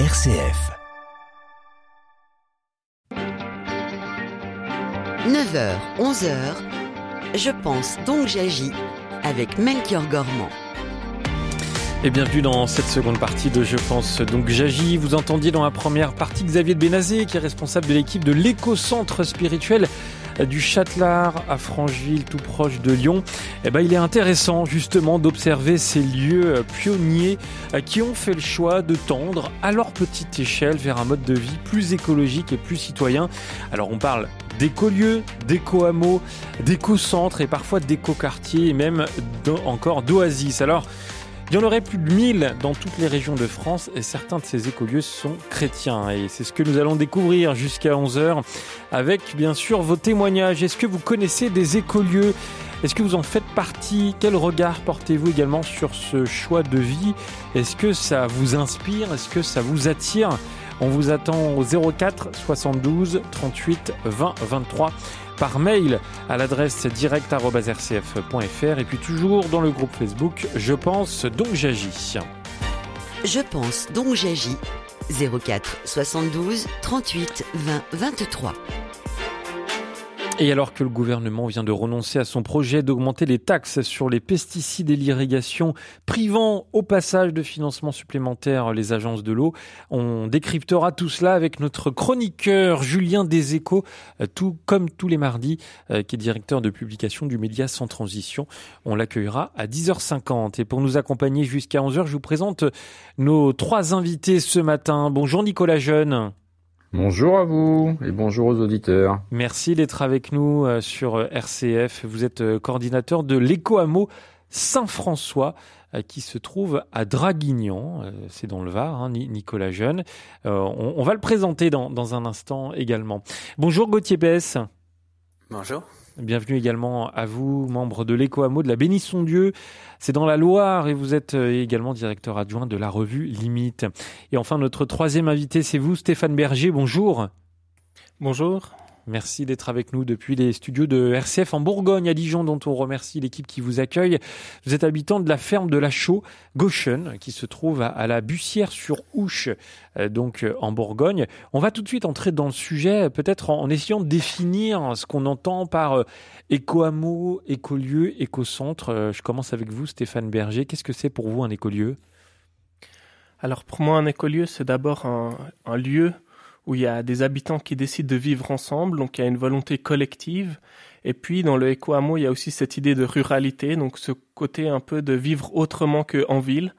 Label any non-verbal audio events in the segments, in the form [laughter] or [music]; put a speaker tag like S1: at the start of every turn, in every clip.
S1: RCF.
S2: 9h, 11h, je pense donc j'agis avec Melchior Gormand.
S3: Et bienvenue dans cette seconde partie de Je pense donc j'agis. Vous entendiez dans la première partie Xavier de Bénazé qui est responsable de l'équipe de l'éco-centre spirituel du Châtelard à Francheville, tout proche de Lyon. Eh ben, il est intéressant justement d'observer ces lieux pionniers qui ont fait le choix de tendre à leur petite échelle vers un mode de vie plus écologique et plus citoyen. Alors on parle d'écolieux, d'éco-hameaux, d'éco-centres et parfois d'éco-quartiers et même encore d'oasis. Alors il y en aurait plus de 1000 dans toutes les régions de France et certains de ces écolieux sont chrétiens. Et c'est ce que nous allons découvrir jusqu'à 11h avec bien sûr vos témoignages. Est-ce que vous connaissez des écolieux? Est-ce que vous en faites partie? Quel regard portez-vous également sur ce choix de vie? Est-ce que ça vous inspire? Est-ce que ça vous attire? On vous attend au 04 72 38 20 23 par mail à l'adresse direct.rcf.fr et puis toujours dans le groupe Facebook Je pense donc j'agis.
S2: Je pense donc j'agis 04 72 38 20 23.
S3: Et alors que le gouvernement vient de renoncer à son projet d'augmenter les taxes sur les pesticides et l'irrigation, privant au passage de financement supplémentaire les agences de l'eau, on décryptera tout cela avec notre chroniqueur Julien Deséchos, euh, tout comme tous les mardis, euh, qui est directeur de publication du média Sans Transition. On l'accueillera à 10h50. Et pour nous accompagner jusqu'à 11h, je vous présente nos trois invités ce matin. Bonjour Nicolas Jeune.
S4: Bonjour à vous et bonjour aux auditeurs.
S3: Merci d'être avec nous euh, sur euh, RCF. Vous êtes euh, coordinateur de l'éco-hameau Saint-François qui se trouve à Draguignan, c'est dans le Var, hein, Nicolas Jeune. On, va le présenter dans, dans un instant également. Bonjour Gauthier Bess.
S5: Bonjour.
S3: Bienvenue également à vous, membre de l'éco-hameau de la Bénisson-Dieu. C'est dans la Loire et vous êtes euh, également directeur adjoint de la revue Limite. Et enfin, notre troisième invité, c'est vous, Stéphane Berger. Bonjour.
S6: Bonjour.
S3: Merci d'être avec nous depuis les studios de RCF en Bourgogne, à Dijon, dont on remercie l'équipe qui vous accueille. Vous êtes habitant de la ferme de la Chaux, Gauchen, qui se trouve à, la Bussière-sur-Ouche, euh, donc euh, en Bourgogne. On va tout de suite entrer dans le sujet, peut-être en, essayant de définir ce qu'on entend par euh, éco-hameau, écolieu, éco-centre. Je commence avec vous, Stéphane Berger. Qu'est-ce que c'est pour vous un écolieu?
S6: Alors pour moi, un écolieu, c'est d'abord un lieu où il y a des habitants qui décident de vivre ensemble, donc il y a une volonté collective. Et puis dans le éco-hameau, il y a aussi cette idée de ruralité, donc ce côté un peu de vivre autrement qu'en ville.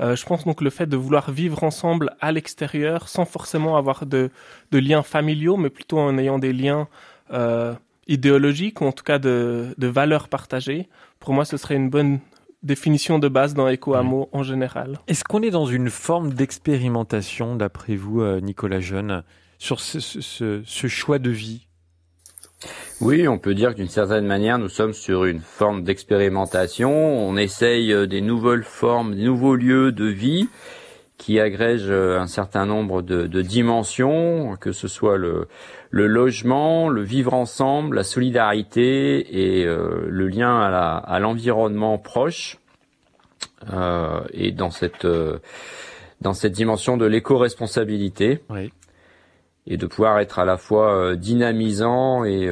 S6: Euh, je pense donc le fait de vouloir vivre ensemble à l'extérieur sans forcément avoir de, de, liens familiaux, mais plutôt en ayant des liens euh, idéologiques ou en tout cas de, de valeurs partagées. Pour moi, ce serait une bonne définition de base dans Eco-Hameau en général.
S3: Est-ce qu'on est dans une forme d'expérimentation, d'après vous, euh, Nicolas Jeune, sur ce, choix de vie?
S4: Oui, on peut dire d'une certaine manière, nous sommes sur une forme d'expérimentation. On essaye euh, des nouvelles formes, des nouveaux lieux de vie qui agrègent euh, un certain nombre de, dimensions, que ce soit le, logement, le vivre ensemble, la solidarité et euh, le lien à l'environnement proche. Euh, et dans cette dans cette dimension de l'éco-responsabilité. Et de pouvoir être à la fois dynamisant et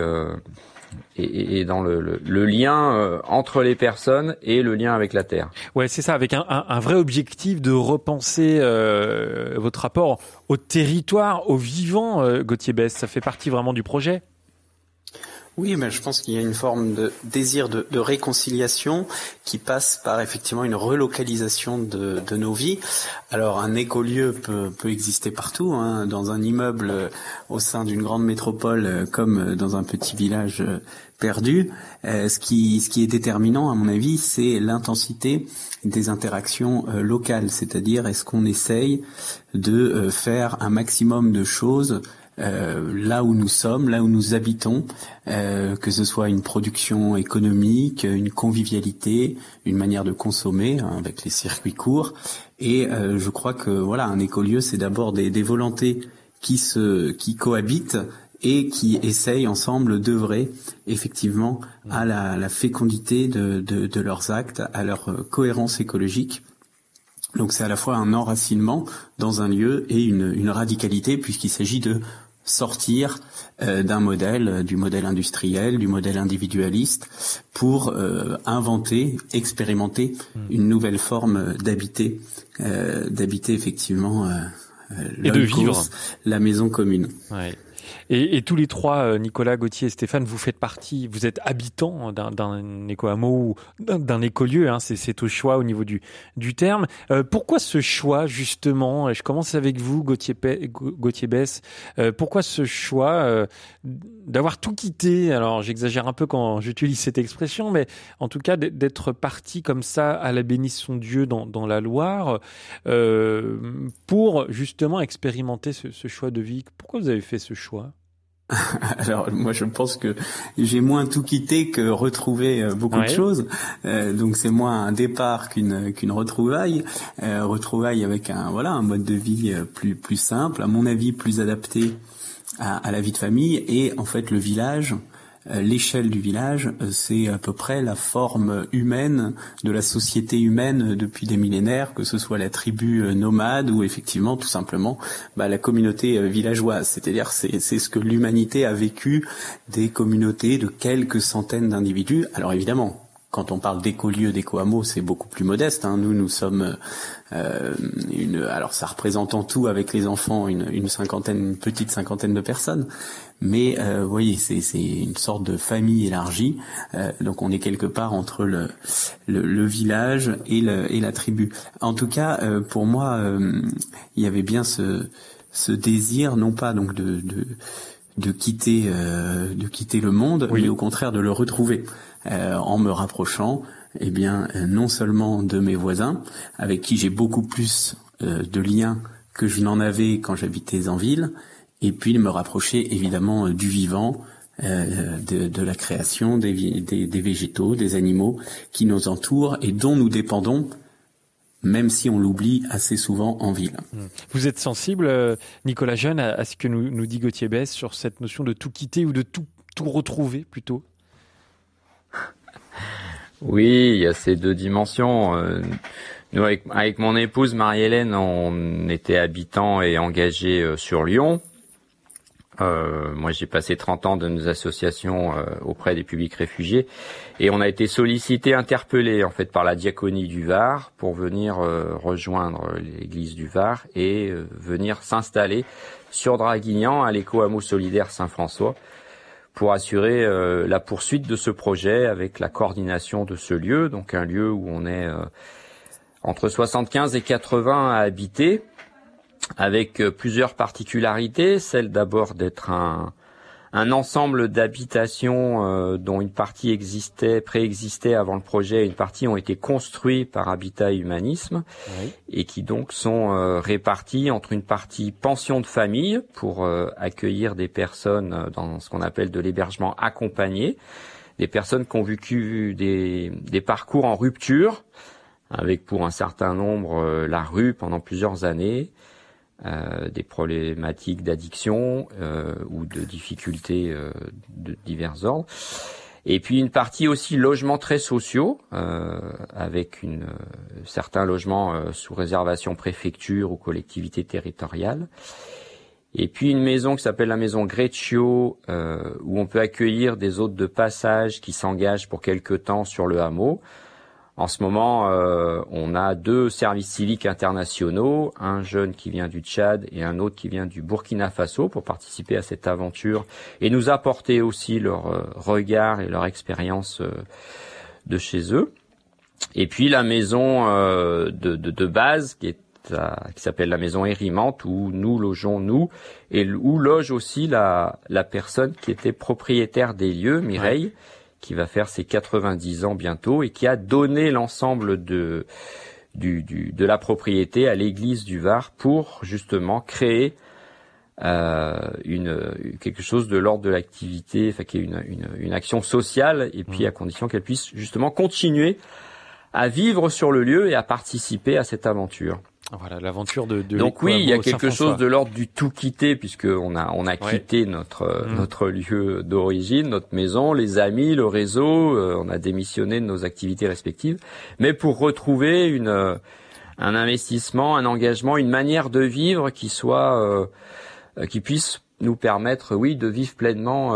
S4: et, et, dans le, le, lien euh, entre les personnes et le lien avec la terre.
S3: Ouais, c'est ça, avec un, un, un, vrai objectif de repenser euh, votre rapport au territoire, au vivant, euh, Gauthier Bess. Ça fait partie vraiment du projet.
S5: Oui, mais je pense qu'il y a une forme de désir de, réconciliation qui passe par effectivement une relocalisation de, de nos vies. Alors un écolieu peut, peut exister partout, hein, dans un immeuble euh, au sein d'une grande métropole euh, comme euh, dans un petit village perdu. ce, qui, ce qui est déterminant, à mon avis, c'est l'intensité des interactions locales, c'est-à-dire est-ce qu'on essaye de faire un maximum de choses euh, là où nous sommes, là où nous habitons, euh, que ce soit une production économique, une convivialité, une manière de consommer hein, avec les circuits courts. Et euh, je crois que voilà, un écolieu, c'est d'abord des, volontés qui cohabitent et qui essayent ensemble d'œuvrer effectivement à la, fécondité de, leurs actes, à leur cohérence écologique Donc c'est à la fois un enracinement dans un lieu et une radicalité puisqu'il s'agit de sortir euh, d'un modèle, euh, du modèle industriel, du modèle individualiste, pour euh, inventer, expérimenter hmm. une nouvelle forme d'habiter, d'habiter effectivement
S3: et de vivre
S5: la maison commune.
S3: Ouais. Et, tous les trois, euh, Nicolas, Gauthier et Stéphane, vous faites partie, vous êtes habitants d'un éco-hameau ou d'un écolieu, hein, c'est au choix au niveau du, terme. Euh, pourquoi ce choix, justement Je commence avec vous, Gauthier, Gauthier Bess. Euh, pourquoi ce choix d'avoir tout quitté? Alors, j'exagère un peu quand j'utilise cette expression, mais en tout cas, d'être parti comme ça à la bénisson Dieu dans, la Loire pour justement expérimenter ce choix de vie. Pourquoi vous avez fait ce choix? [laughs]
S5: Alors moi je pense que j'ai moins tout quitté que retrouvé euh, beaucoup de choses. Euh, donc c'est moins un départ qu'une qu'une retrouvaille, euh, retrouvaille avec un voilà un mode de vie plus plus simple, à mon avis plus adapté à, à la vie de famille. Et en fait le village l'échelle du village, euh, c'est à peu près la forme humaine de la société humaine depuis des millénaires, que ce soit la tribu euh, nomade ou effectivement tout simplement bah, la communauté villageoise. C'est-à-dire c'est c'est ce que l'humanité a vécu des communautés de quelques centaines d'individus. Alors évidemment, quand on parle d'écolieux, d'éco-hameaux, c'est beaucoup plus modeste. Hein. Nous, nous sommes euh, une, alors ça représente en tout avec les enfants une, une cinquantaine, une petite cinquantaine de personnes. Mais euh, vous voyez, c'est, c'est une sorte de famille élargie. Euh, donc on est quelque part entre le, le, le village et, le, et la tribu. En tout cas, euh, pour moi, euh, il y avait bien ce, ce désir, non pas donc de, de de quitter de quitter le monde, mais au contraire de le retrouver en me rapprochant eh bien, non seulement de mes voisins, avec qui j'ai beaucoup plus euh, de liens que je n'en avais quand j'habitais en ville, et puis me rapprocher évidemment euh, du vivant, euh, de, la création des, végétaux, des animaux qui nous entourent et dont nous dépendons, même si on l'oublie assez souvent en ville. Mmh.
S3: Vous êtes sensible, Nicolas Jeune, à, ce que nous, dit Gauthier Bess sur cette notion de tout quitter ou de tout retrouver plutôt?
S4: Oui, il y a ces deux dimensions. Euh, nous, avec, mon épouse Marie-Hélène, on était habitants et engagés euh, sur Lyon. Euh, moi, j'ai passé 30 ans de nos associations auprès des publics réfugiés et on a été sollicité, interpellé en fait par la diaconie du Var pour venir rejoindre l'église du Var et venir s'installer sur Draguignan à l'éco-hameau solidaire Saint-François pour assurer euh, la poursuite de ce projet avec la coordination de ce lieu, donc un lieu où on est euh, entre 75 et 80 à habiter, avec euh, plusieurs particularités, celle d'abord d'être un, un ensemble d'habitations euh, dont une partie existait, préexistait avant le projet, et une partie ont été construits par Habitat Humanisme et qui donc sont euh, répartis entre une partie pension de famille pour euh, accueillir des personnes dans ce qu'on appelle de l'hébergement accompagné, des personnes qui ont vécu des, des parcours en rupture, avec pour un certain nombre la rue pendant plusieurs années, euh, des problématiques d'addiction euh, ou de difficultés euh, de divers ordres. Et puis une partie aussi logements très sociaux, avec une, certains logements sous réservation préfecture ou collectivité territoriale. Et puis une maison qui s'appelle la maison Greccio, où on peut accueillir des hôtes de passage qui s'engagent pour quelque temps sur le hameau. En ce moment, euh, on a deux services civiques internationaux, un jeune qui vient du Tchad et un autre qui vient du Burkina Faso pour participer à cette aventure et nous apporter aussi leur euh, regard et leur expérience euh, de chez eux. Et puis la maison de, de, de, base qui est qui s'appelle la maison Érimante où nous logeons nous et où loge aussi la, la personne qui était propriétaire des lieux, Mireille qui va faire ses 90 ans bientôt et qui a donné l'ensemble de, du, du, de la propriété à l'église du Var pour justement créer euh, une, quelque chose de l'ordre de l'activité, enfin qui est une, une, une, action sociale et puis mmh. à condition qu'elle puisse justement continuer à vivre sur le lieu et à participer à cette aventure.
S3: Voilà l'aventure de, de
S4: donc oui il y a quelque chose de l'ordre du tout quitter puisque on a on a quitté notre mm. notre lieu d'origine notre maison les amis le réseau euh, on a démissionné de nos activités respectives mais pour retrouver une un investissement, un engagement, une manière de vivre qui soit, qui puisse nous permettre, oui, de vivre pleinement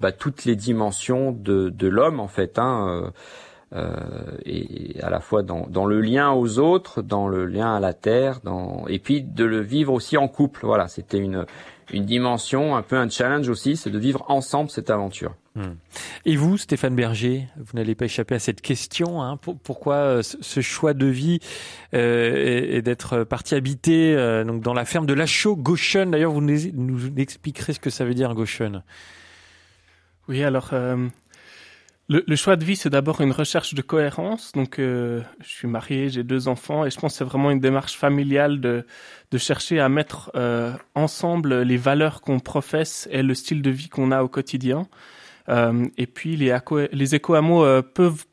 S4: bah, toutes les dimensions de, de l'homme en fait. Hein, euh, et à la fois dans, dans, le lien aux autres, dans le lien à la terre, dans, et puis de le vivre aussi en couple. Voilà, c'était une, une dimension, un peu un challenge aussi, c'est de vivre ensemble cette aventure.
S3: Hmm. Et vous, Stéphane Berger, vous n'allez pas échapper à cette question. Hein, pourquoi euh, ce choix de vie euh, et, d'être parti habiter euh, donc dans la ferme de Lachaud, Goshen D'ailleurs, vous nous, nous, expliquerez ce que ça veut dire Goshen.
S6: Oui, alors euh, le, choix de vie, c'est d'abord une recherche de cohérence. Donc, euh, je suis marié, j'ai deux enfants, et je pense que c'est vraiment une démarche familiale de, chercher à mettre euh, ensemble les valeurs qu'on professe et le style de vie qu'on a au quotidien. Euh, et puis, les, les éco-hameaux peuvent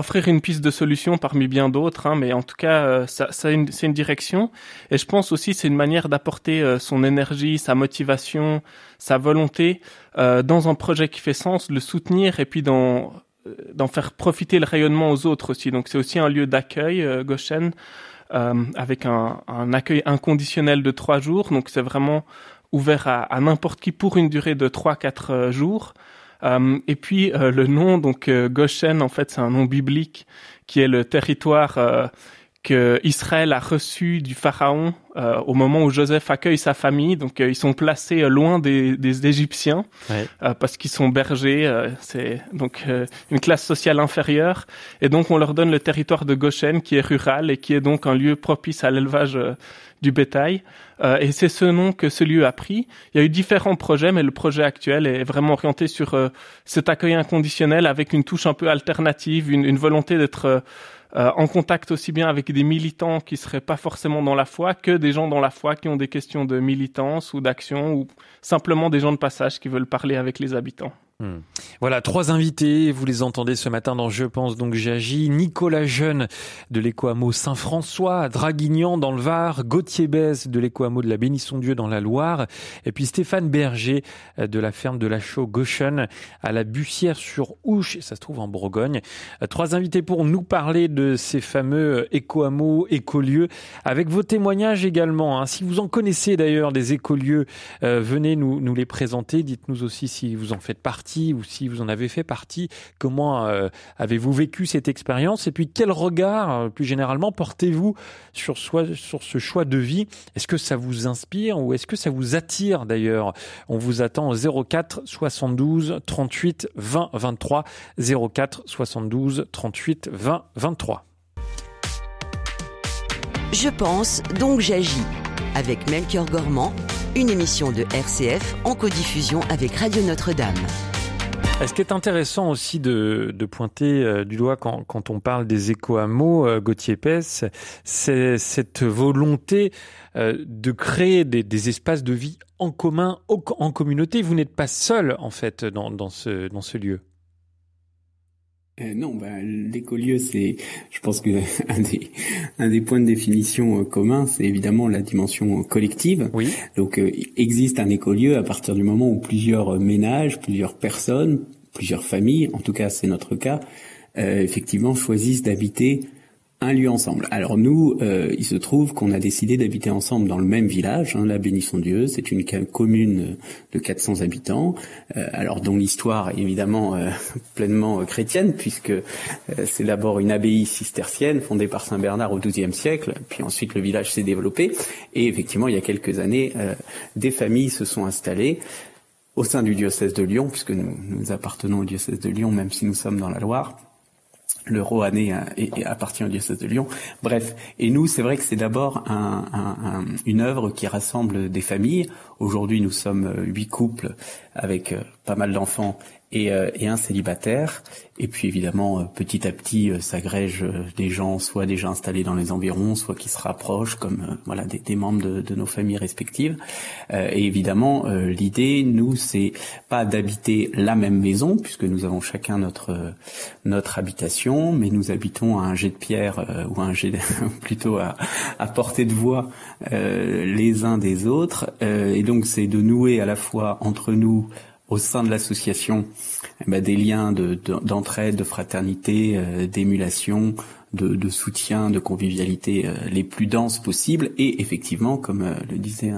S6: offrir une piste de solution parmi bien d'autres, hein, mais en tout cas, euh, ça, ça c'est une direction. Et je pense aussi c'est une manière d'apporter euh, son énergie, sa motivation, sa volonté euh, dans un projet qui fait sens, le soutenir et puis d'en d'en faire profiter le rayonnement aux autres aussi. Donc c'est aussi un lieu d'accueil, Goshen, avec un, un, accueil inconditionnel de trois jours. Donc c'est vraiment ouvert à, à n'importe qui pour une durée de trois quatre jours. Euh, et puis euh, le nom, donc euh, Goshen, en fait, c'est un nom biblique qui est le territoire que Israël a reçu du pharaon au moment où Joseph accueille sa famille. Donc ils sont placés loin des, des Égyptiens parce qu'ils sont bergers. c'est donc une classe sociale inférieure. Et donc on leur donne le territoire de Goshen qui est rural et qui est donc un lieu propice à l'élevage du bétail. Euh, et c'est ce nom que ce lieu a pris. Il y a eu différents projets, mais le projet actuel est vraiment orienté sur euh, cet accueil inconditionnel avec une touche un peu alternative, une, une volonté d'être euh, euh, en contact aussi bien avec des militants qui seraient pas forcément dans la foi que des gens dans la foi qui ont des questions de militance ou d'action ou simplement des gens de passage qui veulent parler avec les habitants.
S3: Hmm. Voilà, trois invités, vous les entendez ce matin dans Je pense donc j'agis. Nicolas Jeune de l'éco Saint-François, Draguignan dans le Var, Gauthier Bèze de léco de la Bénisson-Dieu dans la Loire, et puis Stéphane Berger euh, de la ferme de la Chaux Gauchen à la Bussière-sur-Ouche, ça se trouve en Bourgogne. Euh, trois invités pour nous parler de ces fameux euh, éco-hameaux, écolieux, avec vos témoignages également. Hein. Si vous en connaissez d'ailleurs des écolieux, venez nous, nous les présenter. Dites-nous aussi si vous en faites partie ou si vous en avez fait partie, comment euh, avez-vous vécu cette expérience et puis quel regard euh, plus généralement portez-vous sur, sur ce choix de vie? Est-ce que ça vous inspire ou est-ce que ça vous attire d'ailleurs? On vous attend au 04 72 38 20 23 04 72 38 20 23.
S2: Je pense donc j'agis avec Melchior Gormand, une émission de RCF en codiffusion avec Radio Notre-Dame.
S3: Ce qui est intéressant aussi de, de pointer euh, du doigt quand, quand, on parle des éco-hameaux, euh, Gauthier Pesse, c'est cette volonté euh, de créer des, des, espaces de vie en commun, en communauté. Vous n'êtes pas seul, en fait, dans, dans, ce, dans ce lieu.
S5: Euh, non, ben, l'écolieu, c'est, je pense que [laughs] un des, un des points de définition euh, communs, c'est évidemment la dimension collective.
S3: Oui.
S5: Donc, euh, existe un écolieu à partir du moment où plusieurs ménages, plusieurs personnes, plusieurs familles, en tout cas c'est notre cas, effectivement choisissent d'habiter un lieu ensemble. Alors nous, euh, il se trouve qu'on a décidé d'habiter ensemble dans le même village, hein, la Bénisson Dieu. C'est une commune de 400 habitants, euh, alors dont l'histoire est évidemment euh, [laughs] pleinement chrétienne, puisque c'est d'abord une abbaye cistercienne fondée par Saint Bernard au XIIe siècle, puis ensuite le village s'est développé, et effectivement il y a quelques années, des familles se sont installées au sein du diocèse de Lyon, puisque nous, nous appartenons au diocèse de Lyon, même si nous sommes dans la Loire le Roannais appartient au diocèse de Lyon. Bref, et nous, c'est vrai que c'est d'abord une œuvre qui rassemble des familles. Aujourd'hui, nous sommes huit couples avec euh, pas mal d'enfants et, euh, et, un célibataire. Et puis évidemment, euh, petit à petit, euh, s'agrègent des gens, soit déjà installés dans les environs, soit qui se rapprochent, comme voilà des, membres de, de, nos familles respectives. et évidemment, l'idée, nous, c'est pas d'habiter la même maison, puisque nous avons chacun notre notre habitation, mais nous habitons à un jet de pierre ou un jet [laughs] plutôt à, à, portée de voix les uns des autres. et donc, c'est de nouer à la fois entre nous au sein de l'association ben, des liens d'entraide, de, fraternité, euh, d'émulation, de, soutien, de convivialité les plus denses possibles et effectivement, comme le disait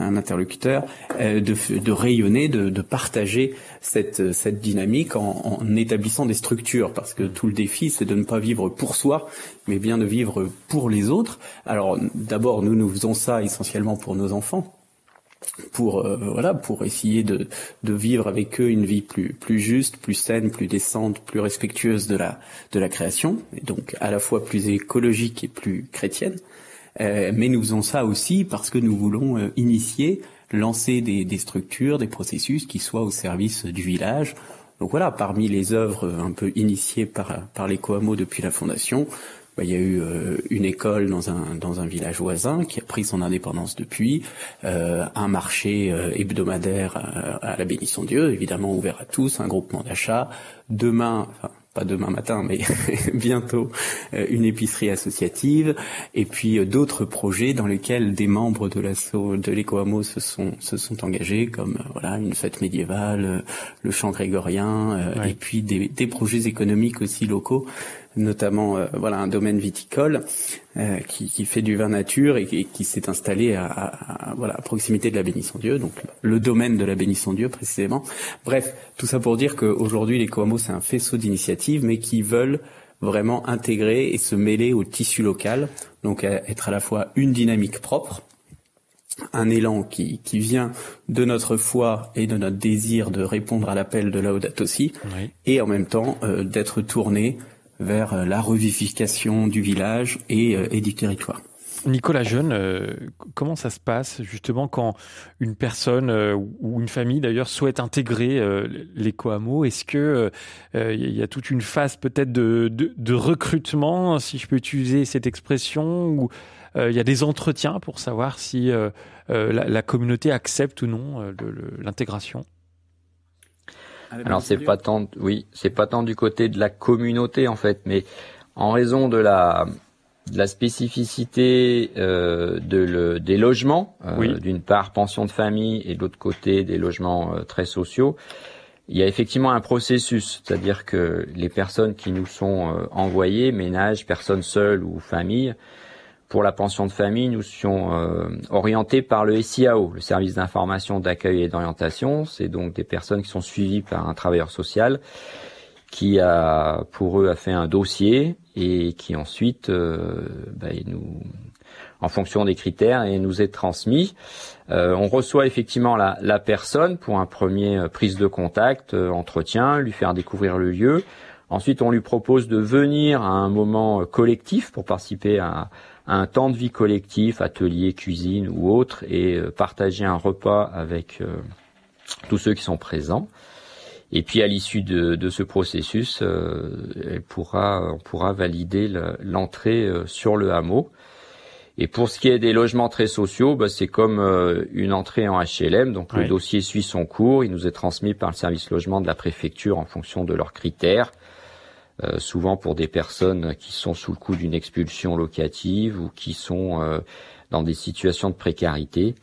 S5: un, interlocuteur, de, de, rayonner, de, de partager cette, cette dynamique en, en, établissant des structures, parce que tout le défi, c'est de ne pas vivre pour soi, mais bien de vivre pour les autres. Alors d'abord, nous, nous faisons ça essentiellement pour nos enfants, pour euh, voilà pour essayer de, de vivre avec eux une vie plus plus juste, plus saine, plus décente, plus respectueuse de la de la création, et donc à la fois plus écologique et plus chrétienne. Euh, mais nous faisons ça aussi parce que nous voulons euh, initier lancer des, des, structures, des processus qui soient au service du village. Donc voilà, parmi les œuvres un peu initiées par, par les Coamo depuis la fondation, bah, il y a eu euh, une école dans un, dans un village voisin qui a pris son indépendance depuis, euh, un marché euh, hebdomadaire à, la bénisson Dieu, évidemment ouvert à tous, un groupement d'achat. Demain, enfin, pas demain matin, mais [laughs] bientôt, une épicerie associative, et puis d'autres projets dans lesquels des membres de l'assaut de l'éco se sont se sont engagés, comme voilà une fête médiévale, le chant grégorien, et puis des, des projets économiques aussi locaux notamment euh, voilà un domaine viticole euh, qui, qui, fait du vin nature et, qui s'est installé à, à, voilà à proximité de la Bénisson Dieu, donc le domaine de la Bénisson Dieu précisément. Bref, tout ça pour dire qu'aujourd'hui les Coamo c'est un faisceau d'initiatives, mais qui veulent vraiment intégrer et se mêler au tissu local, donc être à la fois une dynamique propre, un élan qui, qui vient de notre foi et de notre désir de répondre à l'appel de Laudato Si, et en même temps euh, d'être tourné vers euh, la revivification du village et, euh, et du territoire.
S3: Nicolas Jeune, euh, comment ça se passe justement quand une personne ou une famille d'ailleurs souhaite intégrer l'éco-hameau Est-ce que il y a toute une phase peut-être de, de, de, recrutement, si je peux utiliser cette expression, ou il y a des entretiens pour savoir si la, la, communauté accepte ou non l'intégration?
S4: Alors c'est pas tant, oui, c'est pas tant du côté de la communauté en fait, mais en raison de la de la spécificité euh, de le, des logements, euh, d'une part pension de famille et de l'autre côté des logements euh, très sociaux, il y a effectivement un processus, c'est-à-dire que les personnes qui nous sont euh, envoyées, ménages, personnes seules ou familles, pour la pension de famille, nous sommes euh, orientés par le SIAO, le service d'information, d'accueil et d'orientation. C'est donc des personnes qui sont suivies par un travailleur social qui a pour eux a fait un dossier et qui ensuite euh, bah, nous en fonction des critères et nous est transmis. Euh, on reçoit effectivement la, la, personne pour un premier euh, prise de contact, entretien, lui faire découvrir le lieu. Ensuite, on lui propose de venir à un moment collectif pour participer à, un temps de vie collectif, atelier, cuisine ou autre, et euh, partager un repas avec euh, tous ceux qui sont présents. Et puis à l'issue de, ce processus, euh, elle pourra, on pourra valider l'entrée sur le hameau. Et pour ce qui est des logements très sociaux, bah, c'est comme une entrée en HLM. Donc le dossier suit son cours. Il nous est transmis par le service logement de la préfecture en fonction de leurs critères. Euh, souvent pour des personnes qui sont sous le coup d'une expulsion locative ou qui sont euh, dans des situations de précarité.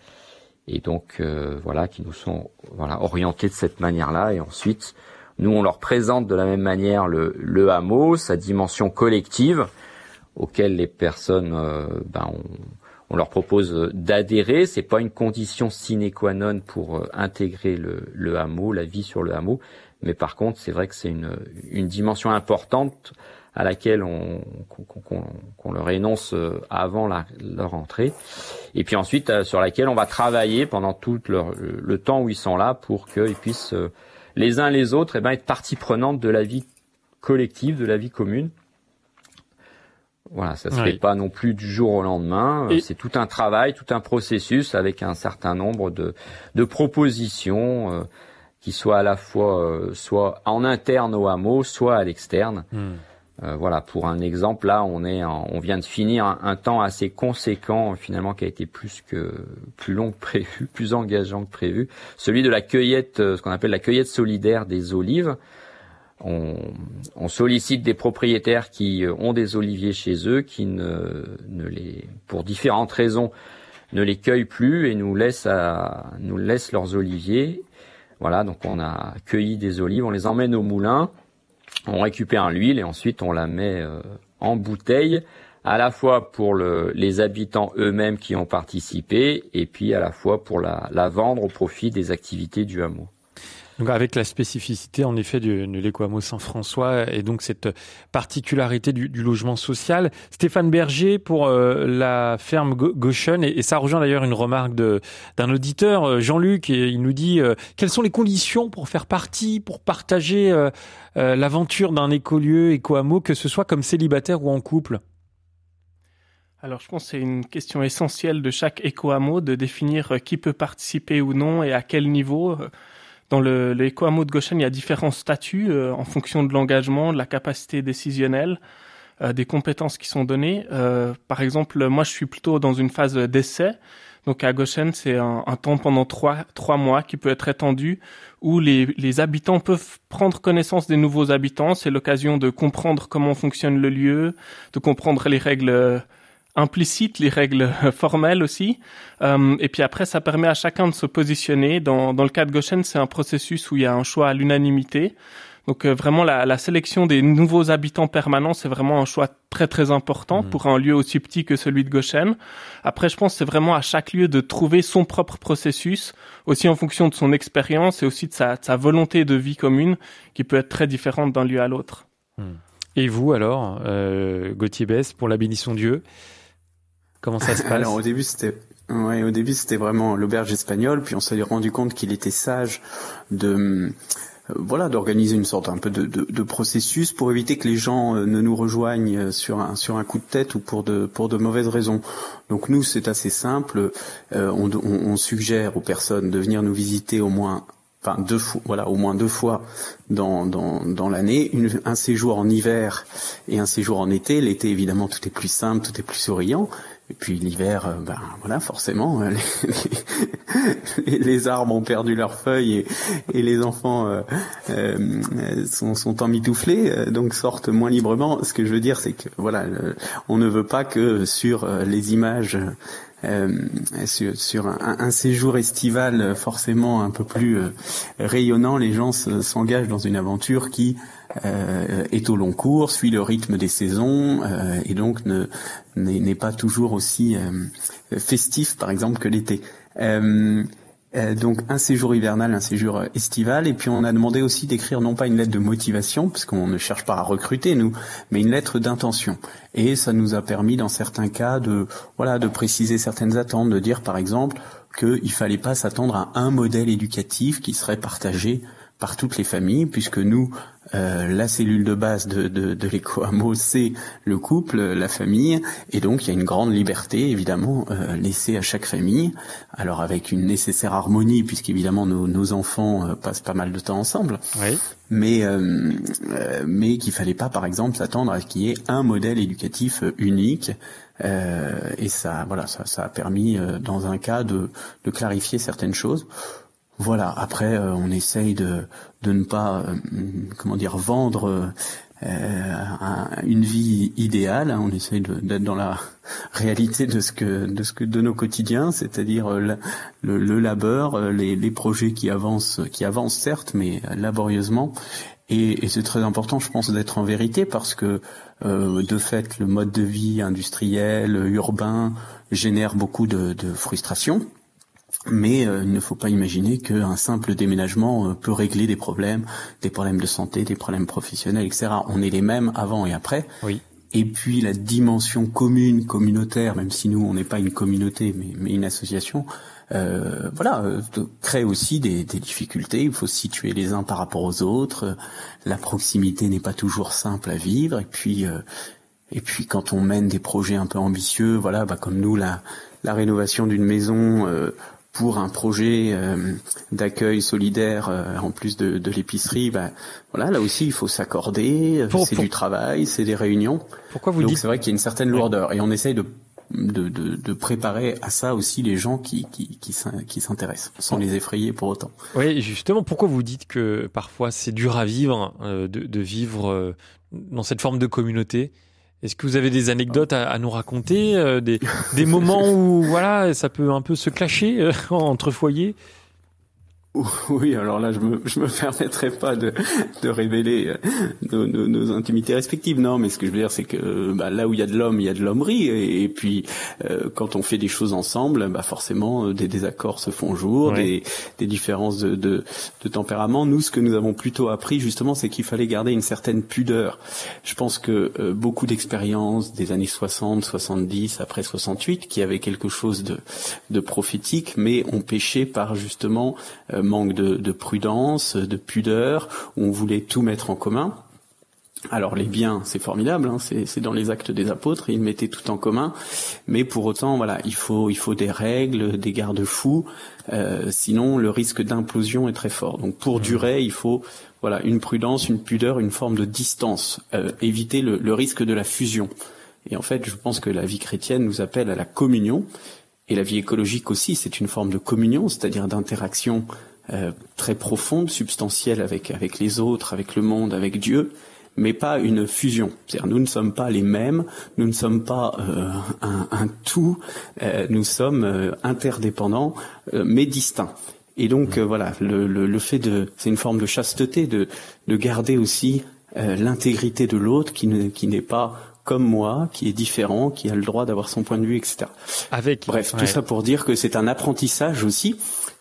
S4: Et donc euh, voilà qui nous sont voilà orientés de cette manière-là. Et ensuite nous on leur présente de la même manière le, le hameau, sa dimension collective auquel les personnes ben, on, on, leur propose d'adhérer. C'est pas une condition sine qua non pour intégrer le, le hameau, la vie sur le hameau, mais par contre, c'est vrai que c'est une, une dimension importante à laquelle on qu'on leur énonce euh, avant leur entrée, et puis ensuite euh, sur laquelle on va travailler pendant tout leur, le temps où ils sont là pour qu'ils puissent euh, les uns les autres eh ben, être partie prenante de la vie collective, de la vie commune. Voilà, ça se fait pas non plus du jour au lendemain. C'est tout un travail, tout un processus avec un certain nombre de, de propositions qui soit à la fois euh, soit en interne au hameau, soit à l'externe. Hmm. Euh, voilà, pour un exemple, là, on est, on vient de finir un, temps assez conséquent, finalement, qui a été plus que plus long que prévu, [laughs] plus engageant que prévu. Celui de la cueillette, euh, ce qu'on appelle la cueillette solidaire des olives. On, on, sollicite des propriétaires qui ont des oliviers chez eux, qui ne, ne les, pour différentes raisons, ne les cueillent plus et nous laissent à, nous laissent leurs oliviers voilà, donc on a cueilli des olives, on les emmène au moulin, on récupère l'huile et ensuite on la met euh, en bouteille, à la fois pour les habitants eux-mêmes qui ont participé, et puis à la fois pour la vendre au profit des activités du hameau.
S3: Donc avec la spécificité en effet de l'Equamo Saint-François et donc cette particularité du, logement social. Stéphane Berger pour euh, la ferme Goshen et, ça rejoint d'ailleurs une remarque d'un auditeur, euh, Jean-Luc, et il nous dit euh, quelles sont les conditions pour faire partie, pour partager l'aventure d'un écolieu éco-hameau, que ce soit comme célibataire ou en couple?
S6: Alors je pense que c'est une question essentielle de chaque éco-hameau de définir qui peut participer ou non et à quel niveau. Dans le, le de Goshen, il y a différents statuts euh, en fonction de l'engagement, de la capacité décisionnelle, euh, des compétences qui sont données. Euh, par exemple, moi, je suis plutôt dans une phase d'essai. Donc à Goshen, c'est un, un, temps pendant trois, trois mois qui peut être étendu, où les, les habitants peuvent prendre connaissance des nouveaux habitants. C'est l'occasion de comprendre comment fonctionne le lieu, de comprendre les règles implicite les règles [laughs] formelles aussi. Euh, et puis après, ça permet à chacun de se positionner. Dans, dans le cas de Goshen, c'est un processus où il y a un choix à l'unanimité. Donc euh, vraiment, la, la, sélection des nouveaux habitants permanents, c'est vraiment un choix très très important mmh. pour un lieu aussi petit que celui de Goshen. Après, je pense que c'est vraiment à chaque lieu de trouver son propre processus, aussi en fonction de son expérience et aussi de sa, sa, volonté de vie commune, qui peut être très différente d'un lieu à l'autre.
S3: Mmh. Et vous alors, euh, Gauthier Bess, pour la bénédiction Dieu Comment ça se passe
S5: Alors au début c'était au début c'était vraiment l'auberge espagnole, puis on s'est rendu compte qu'il était sage de euh, voilà d'organiser une sorte un peu de, de, processus pour éviter que les gens euh, ne nous rejoignent sur un sur un coup de tête ou pour de pour de mauvaises raisons. Donc nous c'est assez simple, euh, on, on, on, suggère aux personnes de venir nous visiter au moins enfin deux fois, voilà, au moins deux fois dans, dans, dans l'année, un séjour en hiver et un séjour en été. L'été, évidemment, tout est plus simple, tout est plus souriant. Et puis l'hiver, euh, ben voilà, forcément, [laughs] euh, les, arbres ont perdu leurs feuilles et, les enfants euh, euh sont, sont emmitouflés, donc sortent moins librement. Ce que je veux dire, c'est que voilà, on ne veut pas que sur les images sur, sur un, séjour estival forcément un peu plus rayonnant, les gens s'engagent dans une aventure qui euh, est au long cours, suit le rythme des saisons euh, et donc n'est pas toujours aussi euh, festif, par exemple, que l'été. Donc un séjour hivernal, un séjour estival, et puis on a demandé aussi d'écrire non pas une lettre de motivation, parce qu'on ne cherche pas à recruter nous, mais une lettre d'intention. Et ça nous a permis dans certains cas de voilà de préciser certaines attentes, de dire par exemple qu'il fallait pas s'attendre à un modèle éducatif qui serait partagé par toutes les familles, puisque nous, euh, la cellule de base de, de, de l'éco-hameau, c'est le couple, la famille, et donc il y a une grande liberté, évidemment, euh, laissée à chaque famille, alors avec une nécessaire harmonie, puisqu'évidemment nos, nos enfants euh, passent pas mal de temps ensemble,
S3: oui.
S5: mais, euh, euh, mais qu'il fallait pas, par exemple, s'attendre à ce qu'il y ait un modèle éducatif unique, et ça, voilà, ça, ça a permis, dans un cas, de, de clarifier certaines choses. Voilà. Après, euh, on essaye de, de ne pas, euh, comment dire, vendre euh, une vie idéale. Hein. On essaye d'être dans la réalité de ce que, de ce que, de nos quotidiens, c'est-à-dire le, labeur, les, projets qui avancent, qui avancent certes, mais laborieusement. Et, et c'est très important, je pense, d'être en vérité parce que de fait, le mode de vie industriel, urbain, génère beaucoup de, de frustration. Mais euh, il ne faut pas imaginer qu'un simple déménagement euh, peut régler des problèmes, des problèmes de santé, des problèmes professionnels, etc. On est les mêmes avant et après.
S3: Oui.
S5: Et puis la dimension commune, communautaire, même si nous on n'est pas une communauté mais, mais une association, euh, voilà, crée aussi des, des, difficultés. Il faut se situer les uns par rapport aux autres. La proximité n'est pas toujours simple à vivre. Et puis, et puis quand on mène des projets un peu ambitieux, voilà, bah, comme nous la, la rénovation d'une maison pour un projet euh, d'accueil solidaire euh, en plus de, de l'épicerie, bah, voilà, là aussi il faut s'accorder, euh, c'est du travail, c'est des réunions.
S3: Pourquoi vous
S5: Donc
S3: dites
S5: c'est vrai qu'il y a une certaine lourdeur et on essaye de de, de, de, préparer à ça aussi les gens qui, qui, qui, s'intéressent, sans les effrayer pour autant.
S3: Oui, justement, pourquoi vous dites que parfois c'est dur à vivre, de, de vivre dans cette forme de communauté? Est-ce que vous avez des anecdotes à, nous raconter, euh, des, [laughs] des moments où voilà, ça peut un peu se clasher euh, [laughs] entre foyers? [laughs]
S5: Oui, alors là, je me, je me permettrai pas de, de révéler euh, nos, nos, intimités respectives. Non, mais ce que je veux dire, c'est que bah, là où il y a de l'homme, il y a de l'hommerie. Et, et puis, euh, quand on fait des choses ensemble, bah, forcément, euh, des désaccords se font jour, des, des différences de, de, de, tempérament. Nous, ce que nous avons plutôt appris, justement, c'est qu'il fallait garder une certaine pudeur. Je pense que beaucoup d'expériences des années 60, 70, après 68, qui avaient quelque chose de, de prophétique, mais ont péché par justement manque de, prudence, de pudeur, où on voulait tout mettre en commun. Alors les biens, c'est formidable, hein, c'est dans les actes des apôtres, ils mettaient tout en commun, mais pour autant, voilà, il faut il faut des règles, des garde-fous, euh, sinon le risque d'implosion est très fort. Donc pour mmh. durer, il faut voilà une prudence, une pudeur, une forme de distance, euh, éviter le, le risque de la fusion. Et en fait, je pense que la vie chrétienne nous appelle à la communion, et la vie écologique aussi, c'est une forme de communion, c'est-à-dire d'interaction euh, très profonde, substantielle avec, avec les autres, avec le monde, avec Dieu, mais pas une fusion. C'est-à-dire nous ne sommes pas les mêmes, nous ne sommes pas euh, un, un, tout, euh, nous sommes interdépendants, mais distincts. Et donc voilà, le, le, le, fait de, c'est une forme de chasteté, de, de garder aussi l'intégrité de l'autre qui, ne, qui n'est pas comme moi, qui est différent, qui a le droit d'avoir son point de vue, etc. Avec, Bref, tout ça pour dire que c'est un apprentissage aussi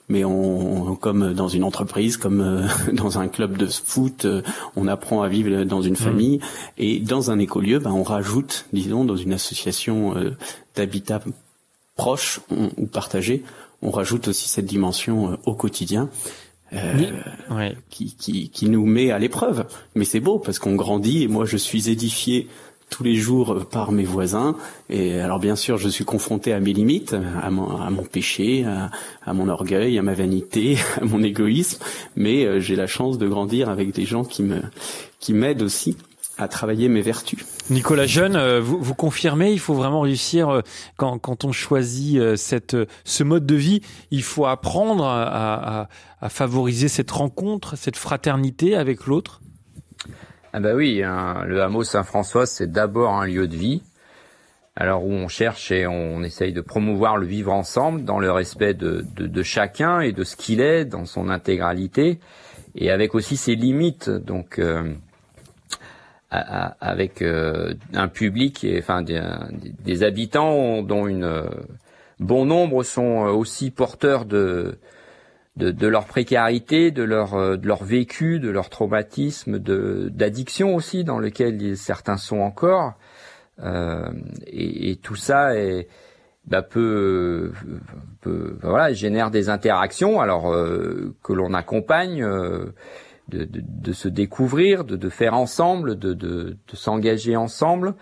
S5: mais on, comme dans une entreprise, comme euh, [laughs] dans un club de foot, euh, on apprend à vivre dans une mm. famille, et dans un écolieu, ben, on rajoute, disons, dans une association euh, d'habitat proche ou partagé, on rajoute aussi cette dimension au quotidien. Qui, qui, qui nous met à l'épreuve. Mais c'est beau parce qu'on grandit et moi je suis édifié tous les jours par mes voisins. Et alors bien sûr, je suis confronté à mes limites, à mon, à péché, à, mon orgueil, à ma vanité, [laughs] à mon égoïsme. Mais euh, j'ai la chance de grandir avec des gens qui me qui m'aident aussi à travailler mes vertus.
S3: Nicolas Jeune, euh, vous, vous confirmez, il faut vraiment réussir euh, quand, quand on choisit cette, ce mode de vie, il faut apprendre à, à, à favoriser cette rencontre, cette fraternité avec l'autre?
S4: Ah bah oui, hein, le hameau Saint-François, c'est d'abord un lieu de vie. Alors où on cherche et on essaye de promouvoir le vivre ensemble dans le respect de, chacun et de ce qu'il est dans son intégralité et avec aussi ses limites. Donc euh, avec euh, un public, et, enfin des, des, habitants dont une bon nombre sont aussi porteurs de de, de, leur précarité, de leur, euh, de leur vécu, de leur traumatisme, de d'addiction aussi dans lequel certains sont encore. Euh, et, et, tout ça est, bah, peut, peut, voilà, génère des interactions alors euh, que l'on accompagne. Euh, de, de, de, se découvrir, de, de faire ensemble, de, de, s'engager ensemble,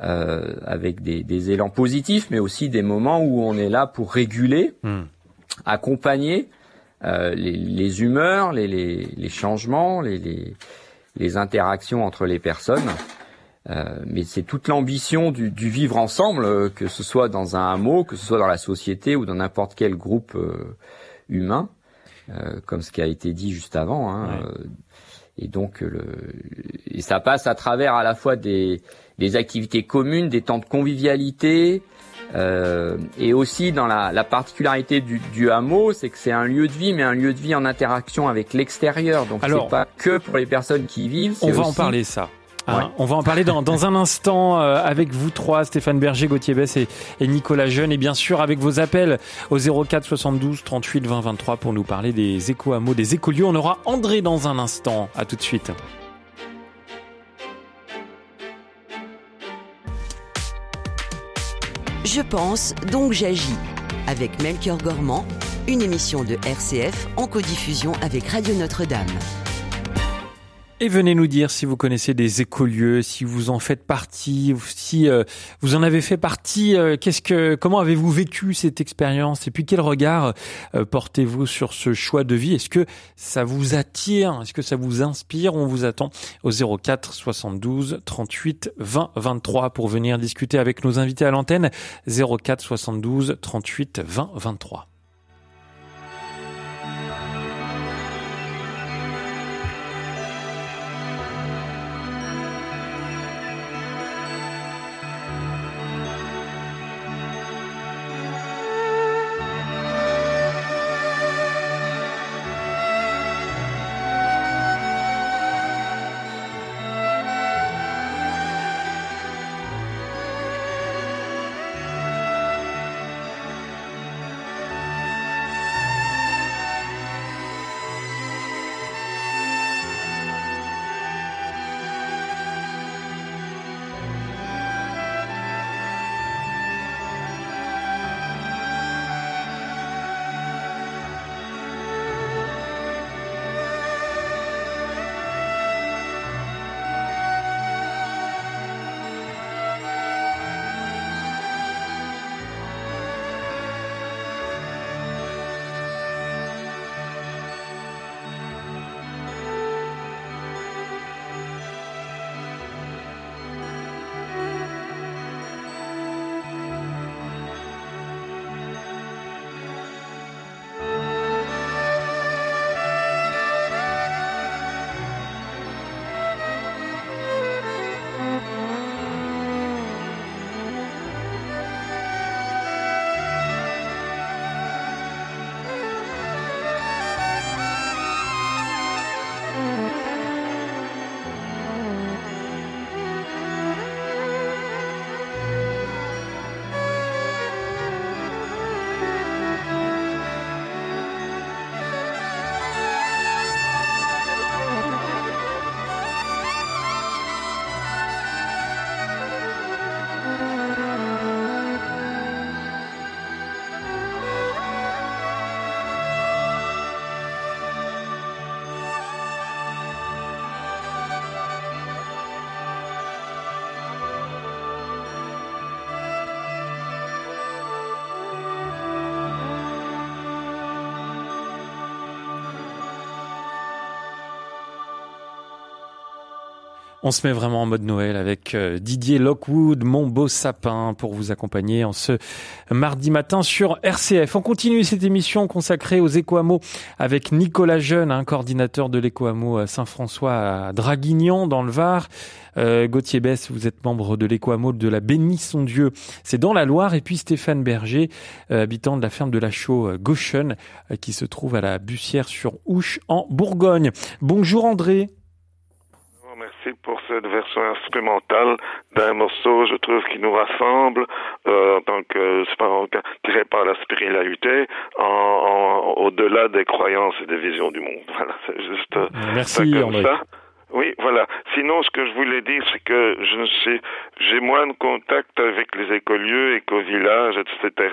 S4: euh, avec des, des, élans positifs, mais aussi des moments où on est là pour réguler, hmm. accompagner, euh, les, les, humeurs, les, les, les changements, les, les, interactions entre les personnes. Euh, mais c'est toute l'ambition du, du, vivre ensemble, euh, que ce soit dans un hameau, que ce soit dans la société ou dans n'importe quel groupe euh, humain, comme ce qui a été dit juste avant. Hein, et donc, le, et ça passe à travers à la fois des, des activités communes, des temps de convivialité, euh, et aussi dans la, la particularité du, du hameau, c'est que c'est un lieu de vie, mais un lieu de vie en interaction avec l'extérieur. Donc c'est pas que pour les personnes qui y vivent.
S3: On va en parler ça. Hein, on va en parler dans, dans un instant euh, avec vous trois, Stéphane Berger, Gauthier Bess et, et, Nicolas Jeune, et bien sûr avec vos appels au 04 72 38 20 23 pour nous parler des éco-hameaux, des écolieux. On aura André dans un instant. À tout de suite.
S2: Je pense, donc j'agis. Avec Melchior Gormand, une émission de RCF en codiffusion avec Radio Notre-Dame.
S3: Et venez nous dire si vous connaissez des écolieux, si vous en faites partie, si euh, vous en avez fait partie. Euh, qu'est-ce que, comment avez-vous vécu cette expérience Et puis quel regard euh, portez-vous sur ce choix de vie? Est-ce que ça vous attire? Est-ce que ça vous inspire? On vous attend au 04 72 38 20 23 pour venir discuter avec nos invités à l'antenne. 04 72 38 20 23. On se met vraiment en mode Noël avec euh, Didier Lockwood, mon beau sapin, pour vous accompagner en ce mardi matin sur RCF. On continue cette émission consacrée aux Écoamos avec Nicolas Jeune, un coordinateur de l'Écoamo Saint-François à Draguignan dans le Var. Euh, Gauthier Bess, vous êtes membre de l'Écoamo de la Bénisson Dieu. C'est dans la Loire. Et puis Stéphane Berger, euh, habitant de la ferme de la Chaux Gauchen, qui se trouve à la Bussière sur Ouche en Bourgogne. Bonjour André
S1: merci pour cette version instrumentale d'un morceau, je trouve, qui nous rassemble euh, en tant que tiré par la spiritualité, en, au-delà des croyances et des visions du monde. [laughs] Voilà, c'est juste
S3: merci,
S1: comme ça. Oui, voilà. Sinon, ce que je voulais dire, c'est que je ne sais, j'ai moins de contact avec les écolieux, éco-villages, etc.,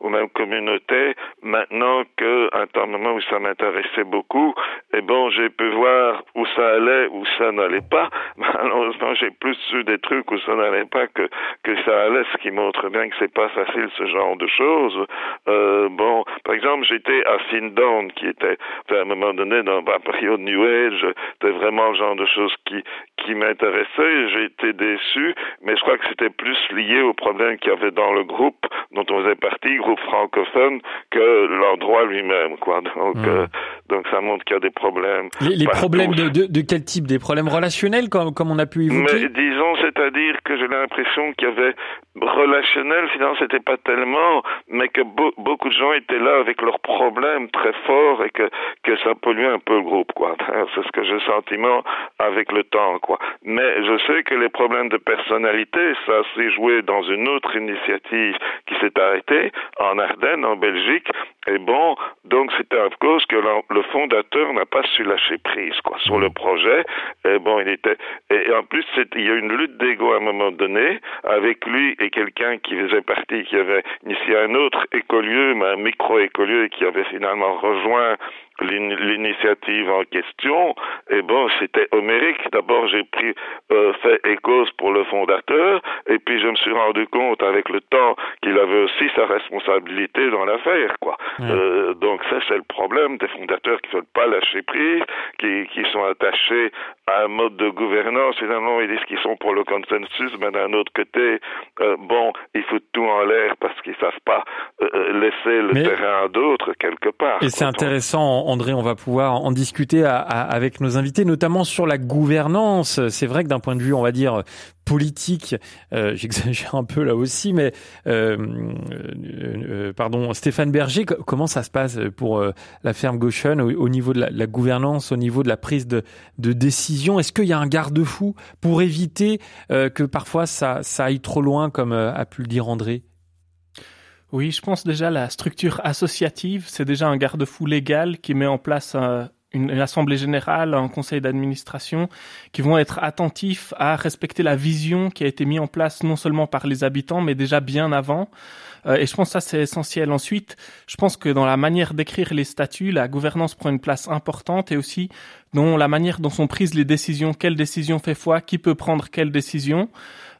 S1: ou même communautés, maintenant qu'à un moment où ça m'intéressait beaucoup. Et bon, j'ai pu voir où ça allait, où ça n'allait pas. [laughs] Malheureusement, j'ai plus su des trucs où ça n'allait pas que, que ça allait, ce qui montre bien que c'est pas facile, ce genre de choses. Euh, bon, par exemple, j'étais à Sindown, qui était, à un moment donné, dans la période New Age, c'était vraiment le genre de choses qui, qui m'intéressaient. J'ai été déçu, mais je crois que c'était plus lié aux problèmes qu'il y avait dans le groupe dont on faisait partie, groupe francophone, que l'endroit lui-même, quoi. Donc, hmm. euh, donc ça montre qu'il y a des problèmes.
S3: Les, problèmes de, de, de, quel type? Des problèmes relationnels, comme, comme on a pu évoquer?
S1: Mais disons, c'est-à-dire que j'ai l'impression qu'il y avait relationnel, finalement, c'était pas tellement, mais que beaucoup de gens étaient là avec leurs problèmes très forts et que, que ça polluait un peu le groupe, quoi. C'est ce que j'ai sentiment avec le temps, quoi. Mais je sais que les problèmes de personnalité, ça s'est joué dans une autre initiative qui s'est arrêtée en Ardennes, en Belgique. Et bon, donc c'était à cause que le fondateur n'a pas su lâcher prise, quoi, sur le projet. Et bon, il était, et en plus, il y a une lutte d'ego à un moment donné avec lui et quelqu'un qui faisait partie, qui avait initié un autre écolieu, mais un micro-écolieu qui avait finalement rejoint l'initiative en question, et bon, c'était homérique. D'abord, j'ai pris euh, fait écos pour le fondateur, et puis je me suis rendu compte avec le temps qu'il avait aussi sa responsabilité dans l'affaire, quoi. Euh, donc ça, c'est le problème des fondateurs qui ne veulent pas lâcher prise, qui, qui sont attachés à un mode de gouvernance. Finalement, ils disent qu'ils sont pour le consensus, mais d'un autre côté, euh, bon, ils foutent tout en l'air parce qu'ils savent pas euh, laisser le terrain à d'autres quelque part.
S3: Et c'est intéressant André, on va pouvoir en discuter avec nos invités, notamment sur la gouvernance. C'est vrai que d'un point de vue, on va dire, politique, euh, [laughs] j'exagère un peu là aussi, mais euh, euh, pardon, Stéphane Berger, comment ça se passe pour la ferme Goshen au, niveau de la, gouvernance, au niveau de la prise de, décision? Est-ce qu'il y a un garde-fou pour éviter que parfois ça aille trop loin, comme a pu le dire André?
S6: Oui, je pense déjà la structure associative, c'est déjà un garde-fou légal qui met en place euh, une, assemblée générale, un conseil d'administration, qui vont être attentifs à respecter la vision qui a été mise en place non seulement par les habitants, mais déjà bien avant. Euh, et je pense que ça c'est essentiel. Ensuite, je pense que dans la manière d'écrire les statuts, la gouvernance prend une place importante et aussi dans la manière dont sont prises les décisions, quelle décision fait foi, qui peut prendre quelle décision.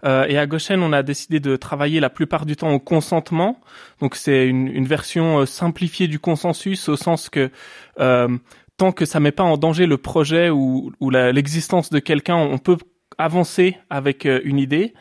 S6: Euh, et à Goshen, on a décidé de travailler la plupart du temps au consentement. Donc c'est une, une, version euh, simplifiée du consensus au sens que euh, tant que ça met pas en danger le projet ou, ou l'existence de quelqu'un, on peut avancer avec euh, une idée.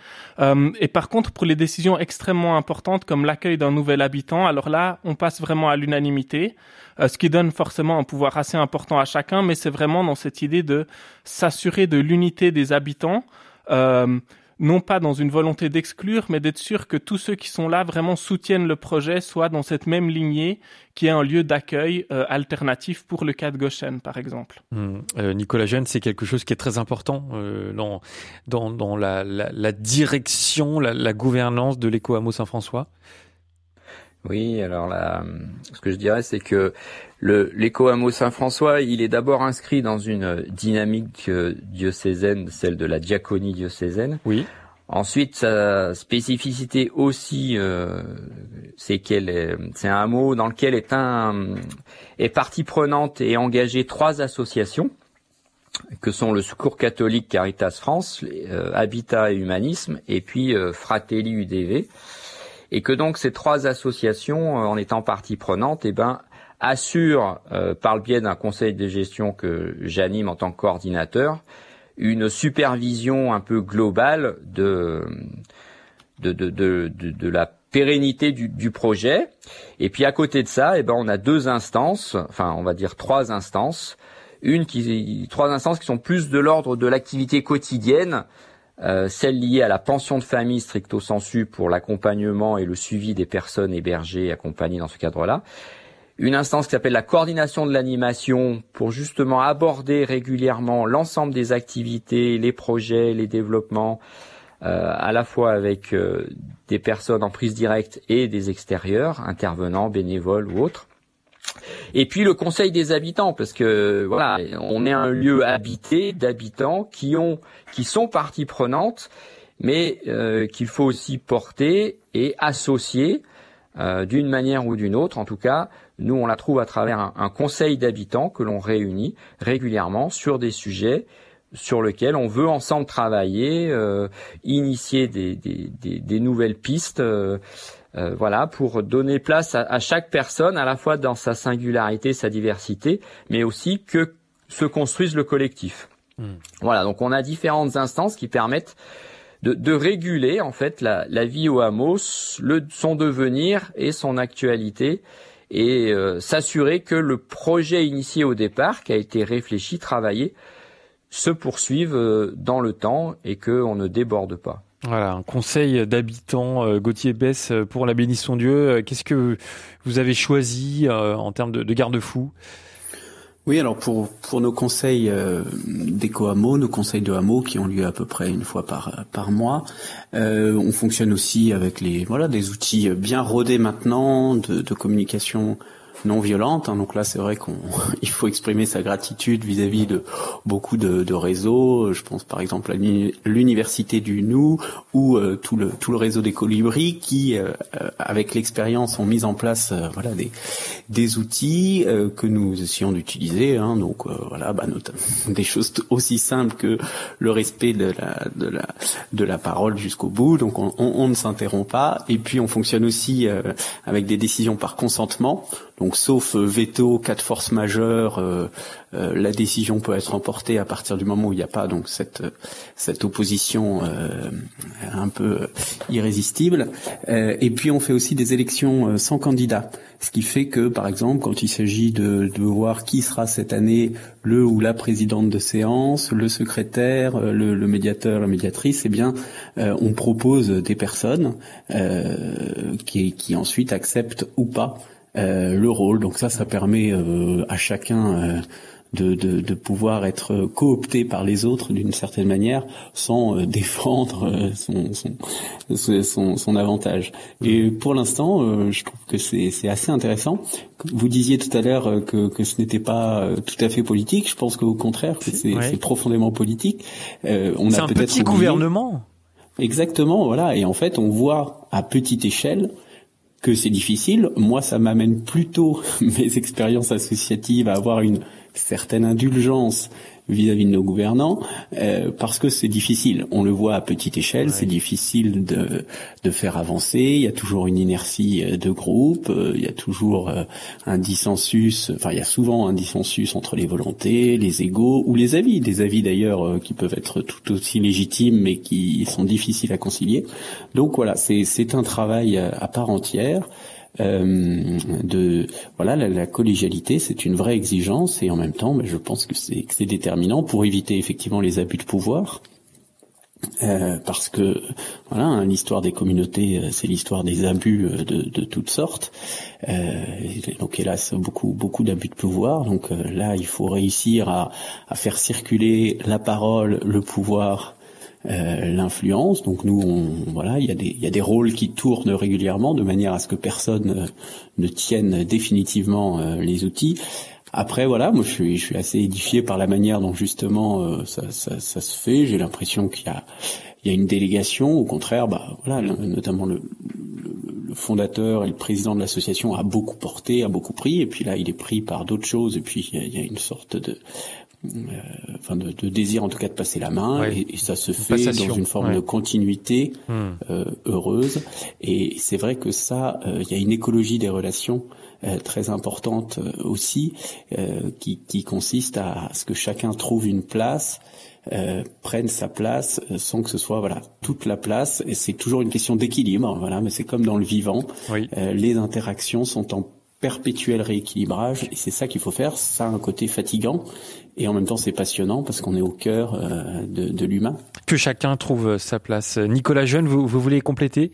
S6: Et par contre, pour les décisions extrêmement importantes comme l'accueil d'un nouvel habitant, alors là, on passe vraiment à l'unanimité, ce qui donne forcément un pouvoir assez important à chacun, mais c'est vraiment dans cette idée de s'assurer de l'unité des habitants. Euh, non pas dans une volonté d'exclure, mais d'être sûr que tous ceux qui sont là vraiment soutiennent le projet, soit dans cette même lignée, qui est un lieu d'accueil euh, alternatif pour le cas de Goshen, par exemple.
S3: Hmm. Euh, Nicolas Jeune, c'est quelque chose qui est très important euh, dans, dans, la, direction, la, la gouvernance de l'éco-hameau Saint-François.
S4: Oui, alors là, ce que je dirais, c'est que le l'éco-hameau Saint-François, il est d'abord inscrit dans une dynamique euh, diocésaine, celle de la diaconie diocésaine.
S3: Oui.
S4: Ensuite, sa spécificité aussi, euh, c'est qu'elle, c'est un hameau dans lequel est un est partie prenante et engagée trois associations que sont le Secours catholique Caritas France, euh, Habitat et Humanisme, et puis Fratelli UDV et que donc ces trois associations, euh, en étant partie prenante, eh ben, assurent, euh, par le biais d'un conseil de gestion que j'anime en tant que coordinateur, une supervision un peu globale de de, de, de, de la pérennité du, du, projet. Et puis à côté de ça, eh ben, on a deux instances, enfin on va dire trois instances. Une qui, trois instances qui sont plus de l'ordre de l'activité quotidienne, euh, celle liée à la pension de famille stricto sensu pour l'accompagnement et le suivi des personnes hébergées et accompagnées dans ce cadre-là. Une instance qui s'appelle la coordination de l'animation pour justement aborder régulièrement l'ensemble des activités, les projets, les développements, euh, à la fois avec euh, des personnes en prise directe et des extérieurs, intervenants, bénévoles ou autres. Et puis le conseil des habitants, parce que voilà, on est un lieu habité d'habitants qui ont, qui sont partie prenante, mais euh, qu'il faut aussi porter et associer d'une manière ou d'une autre. En tout cas, nous on la trouve à travers un, conseil d'habitants que l'on réunit régulièrement sur des sujets sur lequel on veut ensemble travailler, euh, initier des, des, des, nouvelles pistes, euh, euh, voilà, pour donner place à, chaque personne, à la fois dans sa singularité, sa diversité, mais aussi que se construise le collectif. Hmm. Voilà, donc on a différentes instances qui permettent de, de réguler en fait la, la, vie au hameau, le, son devenir et son actualité, et s'assurer que le projet initié au départ, qui a été réfléchi, travaillé, se poursuivent euh, dans le temps et qu'on ne déborde pas.
S3: Voilà, un conseil d'habitants, euh, Gauthier Bess, euh, pour la bénisson Dieu. Qu'est-ce que vous avez choisi en termes de, garde-fous?
S5: Oui, alors pour pour nos conseils euh, d'éco-hameau, nos conseils de hameau qui ont lieu à peu près une fois par par mois, on fonctionne aussi avec les voilà des outils bien rodés maintenant de communication non violente. Hein. donc là, c'est vrai qu'on [laughs] il faut exprimer sa gratitude vis-à-vis de beaucoup de, réseaux. Je pense par exemple à l'université du Nou ou euh, tout le tout le réseau des colibris qui, euh, euh, avec l'expérience, ont mis en place voilà des des outils que nous essayons d'utiliser. Hein, donc voilà, bah, notamment [laughs] des choses aussi simples que le respect de la de la de la parole jusqu'au bout. Donc on, on, on ne s'interrompt pas. Et puis on fonctionne aussi avec des décisions par consentement. Donc sauf euh, veto, cas de force majeure, euh, euh, la décision peut être emportée à partir du moment où il n'y a pas donc cette cette opposition un peu irrésistible. et puis on fait aussi des élections sans candidat, ce qui fait que par exemple quand il s'agit de, de voir qui sera cette année le ou la présidente de séance, le secrétaire, le, le médiateur, la médiatrice, eh bien on propose des personnes qui, qui ensuite acceptent ou pas euh, le rôle. Donc ça, ça permet euh, à chacun euh, de, de, de, pouvoir être coopté par les autres d'une certaine manière sans [laughs] défendre son, son, son, son, avantage. Et pour l'instant, je trouve que c'est assez intéressant. Vous disiez tout à l'heure que, que ce n'était pas tout à fait politique. Je pense qu'au contraire, c'est profondément politique.
S3: on a un petit gouvernement.
S5: Exactement, voilà. Et en fait, on voit à petite échelle que c'est difficile. Moi, ça m'amène plutôt [laughs] mes expériences associatives à avoir une certaine indulgence vis-à-vis de nos gouvernants euh, parce que c'est difficile. On le voit à petite échelle, c'est difficile de, de faire avancer. Il y a toujours une inertie euh, de groupe, euh, il y a toujours un dissensus. Enfin, il y a souvent un dissensus entre les volontés, les égaux ou les avis. Des avis d'ailleurs qui peuvent être tout aussi légitimes mais qui sont difficiles à concilier. Donc voilà, c'est un travail à part entière. Euh, de voilà la, collégialité c'est une vraie exigence et en même temps ben, je pense que c'est c'est déterminant pour éviter effectivement les abus de pouvoir. Euh, parce que voilà hein, l'histoire des communautés euh, c'est l'histoire des abus de, toutes sortes. Donc hélas beaucoup beaucoup d'abus de pouvoir. Donc là il faut réussir à, faire circuler la parole le pouvoir l'influence. Donc nous, on, voilà, il y, a des, il y a des rôles qui tournent régulièrement de manière à ce que personne euh, ne tienne définitivement euh, les outils. Après, voilà, moi je suis, je suis assez édifié par la manière dont justement ça, ça, ça, se fait. J'ai l'impression qu'il y a, il y a une délégation. Au contraire, bah voilà, notamment le, le fondateur et le président de l'association a beaucoup porté, a beaucoup pris, et puis là il est pris par d'autres choses, et puis il y a, il y a une sorte de enfin de, de, désir en tout cas de passer la main, et, ça se fait dans une forme de continuité hmm. heureuse. Et c'est vrai que ça, il y a une écologie des relations très importante aussi, qui, qui consiste à ce que chacun trouve une place euh, prenne sa place euh, sans que ce soit voilà toute la place. Et c'est toujours une question d'équilibre, voilà. Mais c'est comme dans le vivant, euh, les interactions sont en perpétuel rééquilibrage et c'est ça qu'il faut faire. Ça a un côté fatigant et en même temps c'est passionnant parce qu'on est au cœur de, de l'humain.
S3: Que chacun trouve sa place. Nicolas Jeune, vous, vous voulez compléter?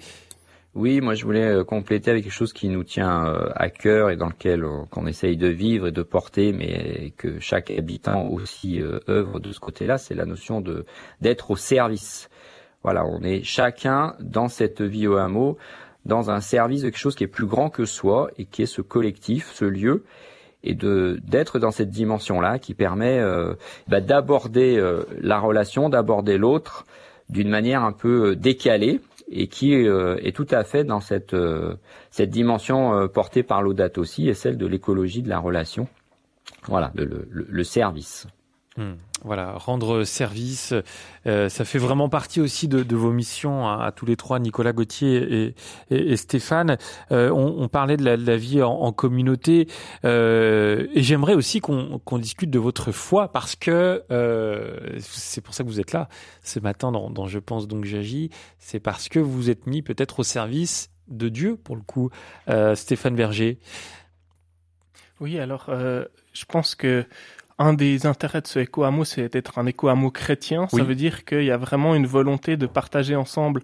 S4: Oui, moi je voulais euh, compléter avec quelque chose qui nous tient euh, à cœur et dans lequel on, essaye de vivre et de porter, mais que chaque habitant aussi euh, œuvre de ce côté-là, c'est la notion de d'être au service. Voilà, on est chacun dans cette vie au hameau, dans un service de quelque chose qui est plus grand que soi et qui est ce collectif, ce lieu, et de d'être dans cette dimension-là qui permet bah, d'aborder la relation, d'aborder l'autre d'une manière un peu décalée et qui euh, est tout à fait dans cette, euh, cette dimension euh, portée par l'audate aussi, et celle de l'écologie de la relation. Voilà, le, le, service.
S3: Hmm. Voilà, rendre service, ça fait vraiment partie aussi de, de vos missions à, tous les trois, Nicolas Gauthier et, et, Stéphane. on, on, parlait de la, de la vie en, en communauté, et j'aimerais aussi qu'on discute de votre foi parce que c'est pour ça que vous êtes là ce matin dans, dans Je pense donc j'agis. C'est parce que vous vous êtes mis peut-être au service de Dieu pour le coup, Stéphane Berger.
S6: Oui, alors je pense que un des intérêts de ce éco-hameau, c'est d'être un éco-hameau chrétien. Ça veut dire qu'il y a vraiment une volonté de partager ensemble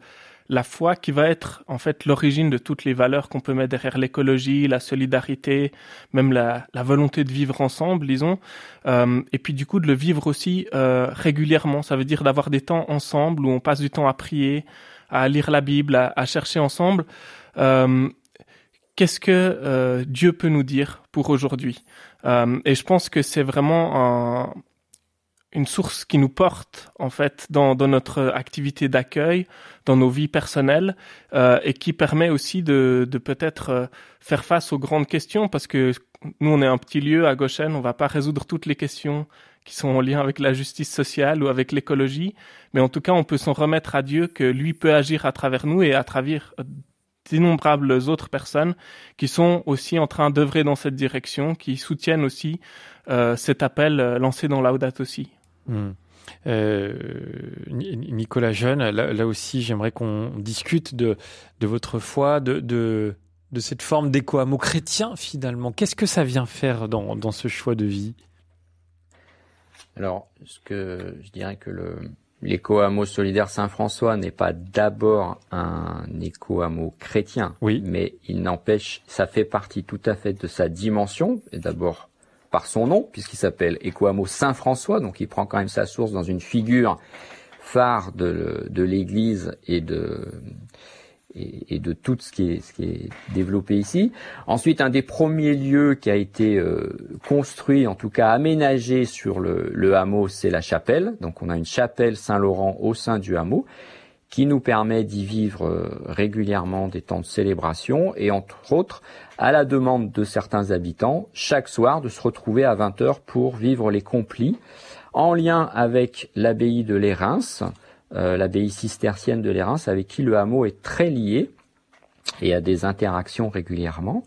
S6: la foi qui va être en fait l'origine de toutes les valeurs qu'on peut mettre derrière l'écologie, la solidarité, même la, volonté de vivre ensemble, disons. Euh, et puis du coup de le vivre aussi euh, régulièrement. Ça veut dire d'avoir des temps ensemble où on passe du temps à prier, à lire la Bible, à, chercher ensemble. Euh, qu'est-ce que Dieu peut nous dire pour aujourd'hui? Euh, et je pense que c'est vraiment un, une source qui nous porte en fait dans, dans notre activité d'accueil, dans nos vies personnelles, euh, et qui permet aussi de, de peut-être euh, faire face aux grandes questions, parce que nous on est un petit lieu à Goshen, on va pas résoudre toutes les questions qui sont en lien avec la justice sociale ou avec l'écologie, mais en tout cas on peut s'en remettre à Dieu que lui peut agir à travers nous et à travers d'innombrables autres personnes qui sont aussi en train d'œuvrer dans cette direction, qui soutiennent aussi euh, cet appel euh, lancé dans Laudat aussi.
S3: Hmm. Euh, Nicolas Jeune, là, aussi, j'aimerais qu'on discute de, de votre foi, de, de, de cette forme d'éco-hameau chrétien finalement. Qu'est-ce que ça vient faire dans, dans ce choix de vie?
S4: Alors, ce que je dirais que le, l'éco-hameau solidaire Saint-François n'est pas d'abord un éco-hameau chrétien,
S3: oui.
S4: mais il n'empêche, ça fait partie tout à fait de sa dimension, et d'abord par son nom, puisqu'il s'appelle éco-hameau Saint-François, donc il prend quand même sa source dans une figure phare de, de l'Église et de, et, de tout ce qui, est, développé ici. Ensuite, un des premiers lieux qui a été euh, construit, en tout cas aménagé sur le, le hameau, c'est la chapelle. Donc on a une chapelle Saint-Laurent au sein du hameau qui nous permet d'y vivre euh, régulièrement des temps de célébration et entre autres, à la demande de certains habitants, chaque soir de se retrouver à 20h pour vivre les complis en lien avec l'abbaye de Lérins, l'abbaye cistercienne de l'Érins, avec qui le hameau est très lié et a des interactions régulièrement.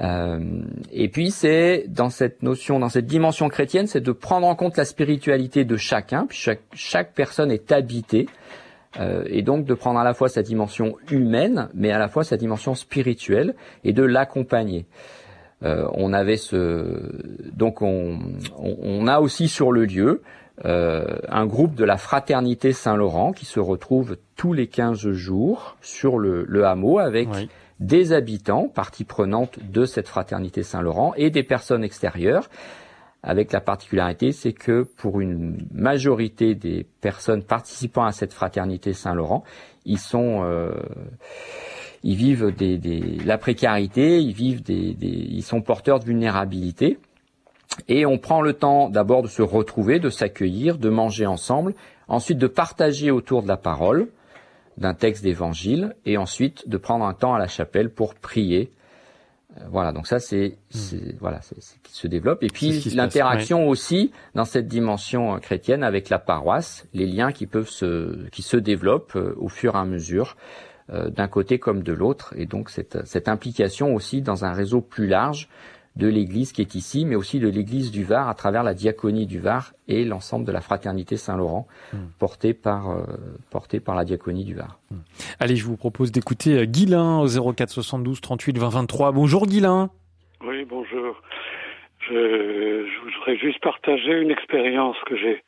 S4: Euh, et puis c'est dans cette notion, dans cette dimension chrétienne, c'est de prendre en compte la spiritualité de chacun, puis chaque, chaque personne est habitée, euh, et donc de prendre à la fois sa dimension humaine, mais à la fois sa dimension spirituelle, et de l'accompagner. on avait ce, donc on, on, a aussi sur le lieu euh, un groupe de la fraternité Saint-Laurent qui se retrouve tous les 15 jours sur le, hameau avec des habitants, partie prenante de cette fraternité Saint-Laurent, et des personnes extérieures. Avec la particularité, c'est que pour une majorité des personnes participant à cette fraternité Saint-Laurent, ils sont euh, ils vivent des, la précarité, ils vivent des, ils sont porteurs de vulnérabilité. Et on prend le temps d'abord de se retrouver, de s'accueillir, de manger ensemble, ensuite de partager autour de la parole, d'un texte d'évangile, et ensuite de prendre un temps à la chapelle pour prier voilà, donc ça c'est hmm. voilà, c'est qui se développe. Et puis l'interaction aussi dans cette dimension chrétienne avec la paroisse, les liens qui peuvent se qui se développent au fur et à mesure d'un côté comme de l'autre, et donc cette, cette implication aussi dans un réseau plus large de l'Église qui est ici, mais aussi de l'Église du Var à travers la diaconie du Var et l'ensemble de la fraternité Saint-Laurent hmm. portée par euh, portée par la diaconie du Var. Hmm.
S3: Allez, je vous propose d'écouter euh, Guilain au 04 72 38 20 23. Bonjour Guilain.
S7: Oui, bonjour. Je, je voudrais juste partager une expérience que j'ai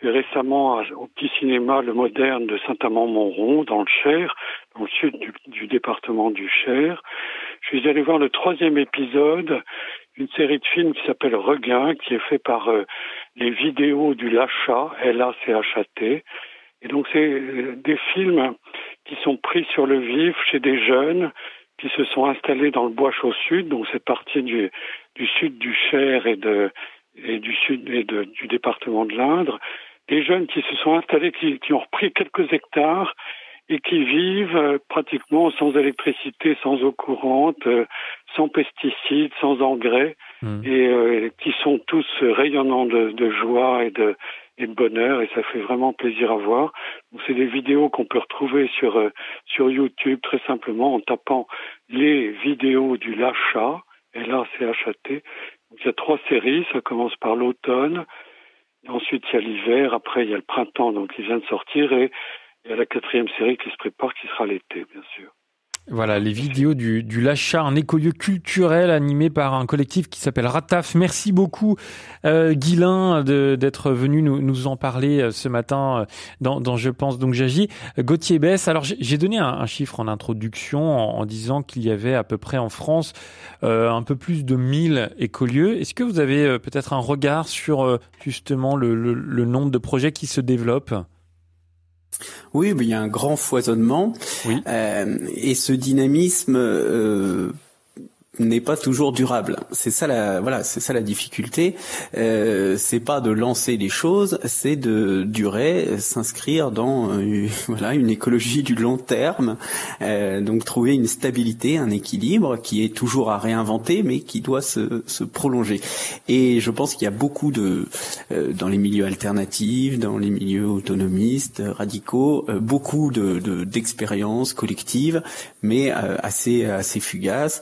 S7: fait récemment au petit cinéma Le Moderne de Saint-Amand-Montrond dans le Cher, dans le sud du, du département du Cher. Je suis allé voir le troisième épisode d'une série de films qui s'appelle Regain, qui est fait par euh, les vidéos du Lachat, L-A-C-H-A-T. Et donc c'est euh, des films qui sont pris sur le vif chez des jeunes qui se sont installés dans le Bois-Chaud Sud, donc cette partie du, sud du Cher et, du sud du département de l'Indre, des jeunes qui se sont installés, qui ont repris quelques hectares et qui vivent euh, pratiquement sans électricité, sans eau courante, euh, sans pesticides, sans engrais, mmh. et euh, qui sont tous rayonnants de, de joie et de, et de bonheur, et ça fait vraiment plaisir à voir. C'est des vidéos qu'on peut retrouver sur sur YouTube très simplement en tapant les vidéos du Lachat, L-A-C-H-A-T. Il y a trois séries, ça commence par l'automne, ensuite il y a l'hiver, après il y a le printemps, donc il vient de sortir, et il la quatrième série qui se prépare, qui sera l'été, bien sûr.
S3: Voilà, les vidéos du, du Lachat, un écolieu culturel animé par un collectif qui s'appelle Rataf. Merci beaucoup, euh, d'être venu nous, nous, en parler euh, ce matin euh, dans, dans Je pense donc j'agis. Gauthier Bess, alors j'ai donné un, chiffre en introduction en, disant qu'il y avait à peu près en France euh, un peu plus de 1000 écolieux. Est-ce que vous avez peut-être un regard sur justement le, le, le nombre de projets qui se développent?
S5: Oui, mais il y a un grand foisonnement. Euh, et ce dynamisme euh, n'est pas toujours durable. C'est ça la voilà, c'est ça la difficulté. Euh, c'est pas de lancer les choses, c'est de durer, s'inscrire dans euh, [laughs] voilà une écologie du long terme. Euh, donc trouver une stabilité, un équilibre qui est toujours à réinventer, mais qui doit se, se prolonger. Et je pense qu'il y a beaucoup de euh, dans les milieux alternatifs, dans les milieux autonomistes, radicaux, beaucoup de d'expériences collectives, mais assez assez fugaces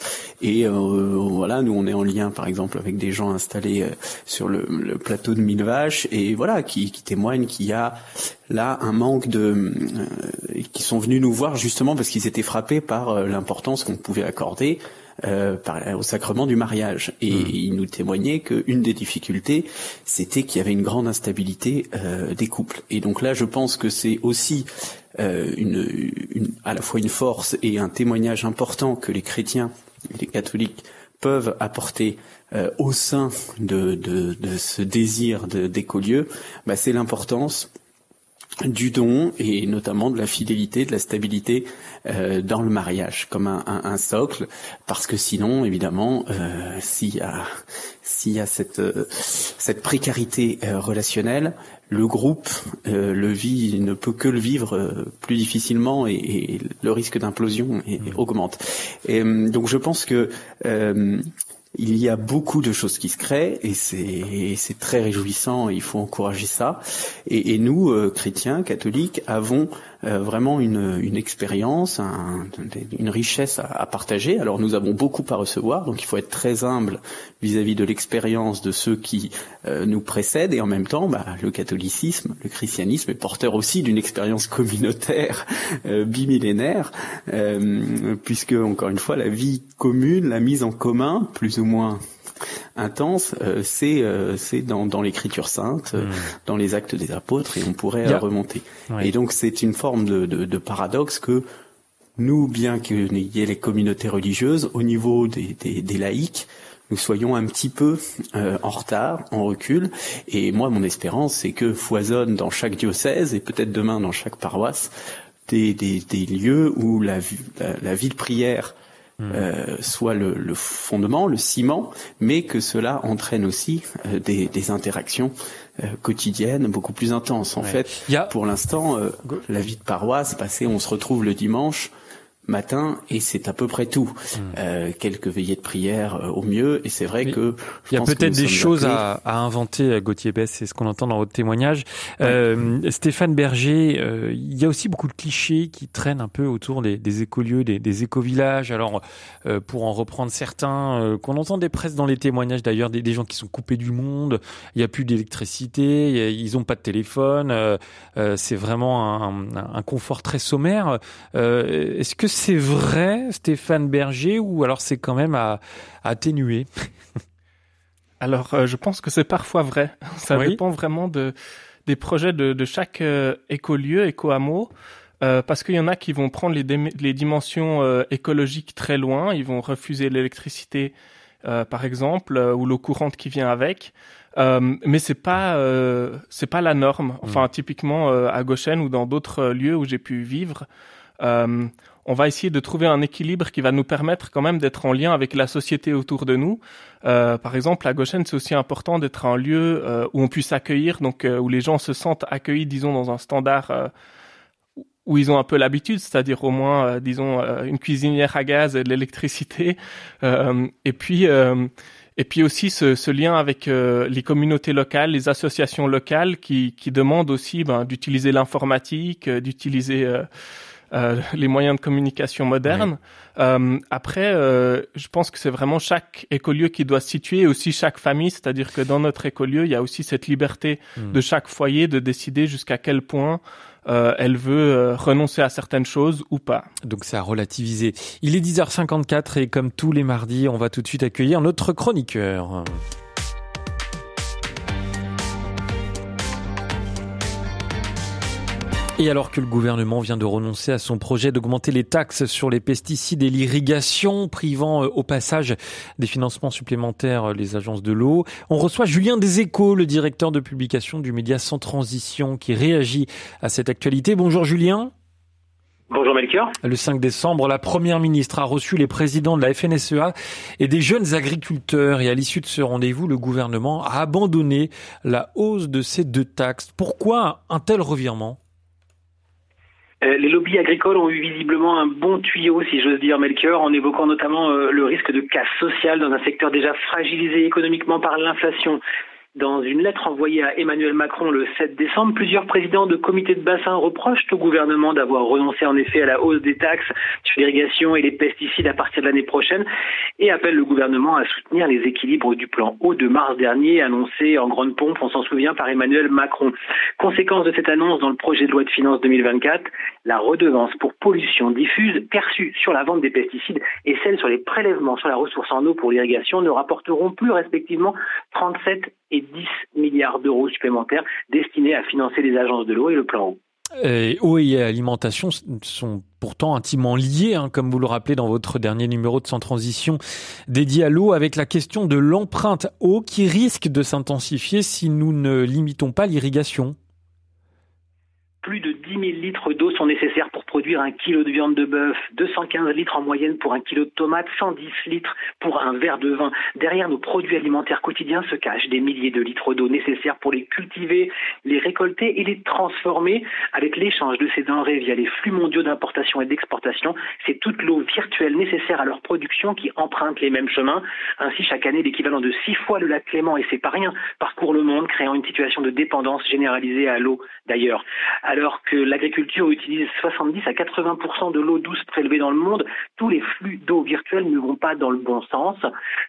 S5: euh, voilà, nous on est en lien par exemple avec des gens installés euh, sur le, plateau de Mille Vaches et voilà qui, témoignent qu'il y a là un manque de euh, qui sont venus nous voir justement parce qu'ils étaient frappés par l'importance qu'on pouvait accorder au sacrement du mariage. Et mmh. ils nous témoignaient qu'une des difficultés, c'était qu'il y avait une grande instabilité des couples. Et donc là, je pense que c'est aussi une, à la fois une force et un témoignage important que les chrétiens les catholiques peuvent apporter euh, au sein de, de, ce désir d'écolieu, bah, c'est l'importance du don et notamment de la fidélité, de la stabilité euh, dans le mariage comme un, socle, parce que sinon, évidemment, euh, s'il y a y a cette cette précarité relationnelle, le groupe euh, le vit, ne peut que le vivre euh, plus difficilement et, le risque d'implosion mmh. augmente. Et, euh, donc je pense que il y a beaucoup de choses qui se créent et c'est très réjouissant. il faut encourager ça. Et, et nous, chrétiens, catholiques, avons euh, vraiment une, une expérience, un, une richesse à, à, partager. Alors nous avons beaucoup à recevoir, donc il faut être très humble vis-à-vis de l'expérience de ceux qui euh, nous précèdent, et en même temps, bah, le catholicisme, le christianisme est porteur aussi d'une expérience communautaire euh, bimillénaire, puisque encore une fois, la vie commune, la mise en commun, plus ou moins intense, euh, c'est euh, c'est dans, dans l'écriture sainte, euh, hmm. dans les actes des apôtres, et on pourrait remonter. Et donc c'est une forme de, de, de, paradoxe que nous, bien qu'il y ait les communautés religieuses, au niveau des, des, des laïcs, nous soyons un petit peu en retard, en recul. Et moi, mon espérance, c'est que foisonne dans chaque diocèse et peut-être demain dans chaque paroisse des, des, des lieux où la, la, la vie de prière. Euh, soit le, le, fondement, le ciment, mais que cela entraîne aussi euh, des, des, interactions euh, quotidiennes beaucoup plus intenses. En fait, pour l'instant, la vie de paroisse, passée, on se retrouve le dimanche, matin et c'est à peu près tout. Hmm. Euh, quelques veillées de prière euh, au mieux et c'est vrai que
S3: il y a peut-être des choses à, à, inventer, euh, Gauthier Bess, c'est ce qu'on entend dans votre témoignage. Euh, Stéphane Berger, euh, il y a aussi beaucoup de clichés qui traînent un peu autour des, des écolieux, des, des écovillages. Alors pour en reprendre certains qu'on entend des presses dans les témoignages d'ailleurs, des, des, gens qui sont coupés du monde, il n'y a plus d'électricité, ils n'ont pas de téléphone, c'est vraiment un, un, confort très sommaire. Est-ce que c'est vrai, Stéphane Berger, ou alors c'est quand même à, atténuer? [laughs]
S6: Alors, euh, je pense que c'est parfois vrai. [laughs] Ça dépend vraiment de, des projets de, chaque euh, écolieu, éco-hameau. Euh, parce qu'il y en a qui vont prendre les, les dimensions écologiques très loin, ils vont refuser l'électricité, par exemple, ou l'eau courante qui vient avec. mais c'est pas c'est pas la norme. Enfin, mm. typiquement à Goshen ou dans d'autres lieux où j'ai pu vivre, on va essayer de trouver un équilibre qui va nous permettre quand même d'être en lien avec la société autour de nous. Euh, par exemple, à Goshen, c'est aussi important d'être un lieu euh, où on puisse accueillir, donc euh, où les gens se sentent accueillis, disons, dans un standard où ils ont un peu l'habitude, c'est-à-dire au moins, disons, une cuisinière à gaz et de l'électricité. [laughs] et puis, et puis aussi ce, lien avec les communautés locales, les associations locales qui, qui demandent aussi ben, d'utiliser l'informatique, d'utiliser euh, les moyens de communication modernes. Euh, après, euh, je pense que c'est vraiment chaque écolieu qui doit se situer, aussi chaque famille, c'est-à-dire que dans notre écolieu, il y a aussi cette liberté hmm. de chaque foyer de décider jusqu'à quel point euh, elle veut renoncer à certaines choses ou pas.
S3: Donc c'est à relativiser. Il est 10h54 et comme tous les mardis, on va tout de suite accueillir notre chroniqueur. Et alors que le gouvernement vient de renoncer à son projet d'augmenter les taxes sur les pesticides et l'irrigation, privant euh, au passage des financements supplémentaires les agences de l'eau, on reçoit Julien Deséchos, le directeur de publication du média Sans Transition, qui réagit à cette actualité. Bonjour Julien.
S8: Bonjour Melchior.
S3: Le 5 décembre, la première ministre a reçu les présidents de la FNSEA et des jeunes agriculteurs et à l'issue de ce rendez-vous, le gouvernement a abandonné la hausse de ces deux taxes. Pourquoi un tel revirement?
S8: Les lobbies agricoles ont eu visiblement un bon tuyau, si j'ose dire, Melchior, en évoquant notamment euh, le risque de casse sociale dans un secteur déjà fragilisé économiquement par l'inflation. Dans une lettre envoyée à Emmanuel Macron le 7 décembre, plusieurs présidents de comités de bassin reprochent au gouvernement d'avoir renoncé en effet à la hausse des taxes sur l'irrigation et les pesticides à partir de l'année prochaine et appellent le gouvernement à soutenir les équilibres du plan eau de mars dernier annoncé en grande pompe, on s'en souvient, par Emmanuel Macron. Conséquence de cette annonce dans le projet de loi de finances 2024, la redevance pour pollution diffuse perçue sur la vente des pesticides et celle sur les prélèvements sur la ressource en eau pour l'irrigation ne rapporteront plus respectivement 37 et 10 milliards d'euros supplémentaires destinés à financer les agences de l'eau et le plan eau.
S3: Et eau et alimentation sont pourtant intimement liés, hein, comme vous le rappelez dans votre dernier numéro de Sans Transition dédié à l'eau, avec la question de l'empreinte eau qui risque de s'intensifier si nous ne limitons pas l'irrigation
S8: plus de 10 000 litres d'eau sont nécessaires pour produire un kilo de viande de bœuf, 215 litres en moyenne pour un kilo de tomates, 110 litres pour un verre de vin. Derrière nos produits alimentaires quotidiens se cachent des milliers de litres d'eau nécessaires pour les cultiver, les récolter et les transformer. Avec l'échange de ces denrées via les flux mondiaux d'importation et d'exportation, c'est toute l'eau virtuelle nécessaire à leur production qui emprunte les mêmes chemins. Ainsi, chaque année, l'équivalent de six fois le lac Clément, et c'est pas rien, parcourt le monde, créant une situation de dépendance généralisée à l'eau d'ailleurs alors que l'agriculture utilise 70 à 80% de l'eau douce prélevée dans le monde, tous les flux d'eau virtuelle ne vont pas dans le bon sens,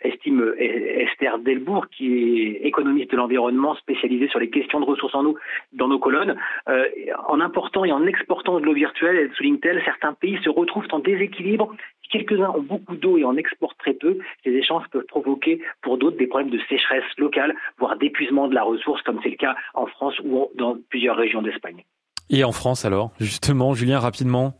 S8: estime Esther Delbourg, qui est économiste de l'environnement spécialisée sur les questions de ressources en eau dans nos colonnes. Euh, en important et en exportant de l'eau virtuelle, elle souligne-t-elle, certains pays se retrouvent en déséquilibre quelques-uns ont beaucoup d'eau et en exportent très peu, ces échanges peuvent provoquer pour d'autres des problèmes de sécheresse locale, voire d'épuisement de la ressource, comme c'est le cas en France ou dans plusieurs régions d'Espagne.
S3: Et en France alors, justement, Julien, rapidement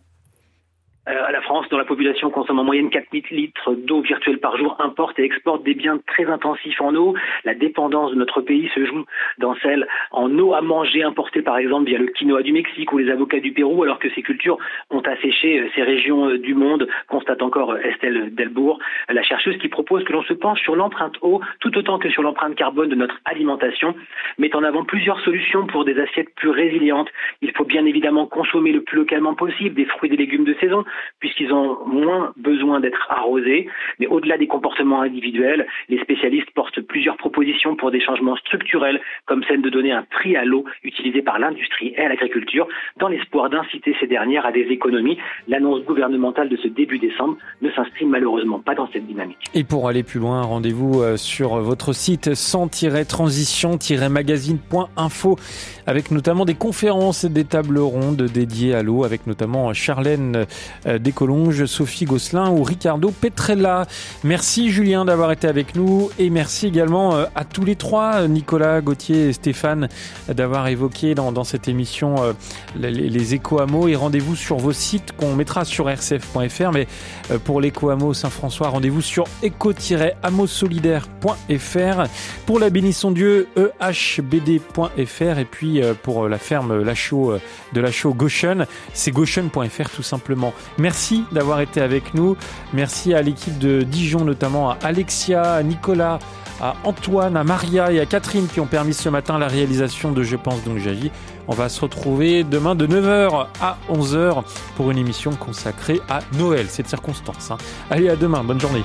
S8: à la France, dont la population consomme en moyenne 4 litres d'eau virtuelle par jour, importe et exporte des biens très intensifs en eau. La dépendance de notre pays se joue dans celle en eau à manger importée par exemple via le quinoa du Mexique ou les avocats du Pérou, alors que ces cultures ont asséché euh, ces régions euh, du monde, constate encore Estelle Delbourg, la chercheuse qui propose que l'on se penche sur l'empreinte eau tout autant que sur l'empreinte carbone de notre alimentation, met en avant plusieurs solutions pour des assiettes plus résilientes. Il faut bien évidemment consommer le plus localement possible des fruits et des légumes de saison, puisqu'ils ont moins besoin d'être arrosés. Mais au-delà des comportements individuels, les spécialistes portent plusieurs propositions pour des changements structurels, comme celle de donner un prix à l'eau utilisé par l'industrie et à l'agriculture, dans l'espoir d'inciter ces dernières à des économies. L'annonce gouvernementale de ce début décembre ne s'inscrit malheureusement pas dans cette dynamique.
S3: Et pour aller plus loin, rendez-vous euh, sur votre site sans-transition-magazine.info avec notamment des conférences et des tables rondes dédiées à l'eau avec notamment Charlène euh, Descolonges, Sophie Gosselin ou Ricardo Petrella. Merci Julien d'avoir été avec nous et merci également euh, à tous les trois, Nicolas, Gauthier et Stéphane, d'avoir évoqué dans, dans, cette émission euh, les, les éco-hameaux et rendez-vous sur vos sites qu'on mettra sur rcf.fr. Mais pour l'éco-hameau Saint-François, rendez-vous sur éco-hameau-solidaire.fr. Pour la bénisson Dieu, ehbd.fr et puis pour la ferme Lachaud de la show Goshen. C'est goshen.fr tout simplement. Merci d'avoir été avec nous. Merci à l'équipe de Dijon, notamment à Alexia, à Nicolas, à Antoine, à Maria et à Catherine qui ont permis ce matin la réalisation de Je pense donc j'agis. On va se retrouver demain de 9h à 11h pour une émission consacrée à Noël, cette circonstance. Hein. Allez, à demain, bonne journée.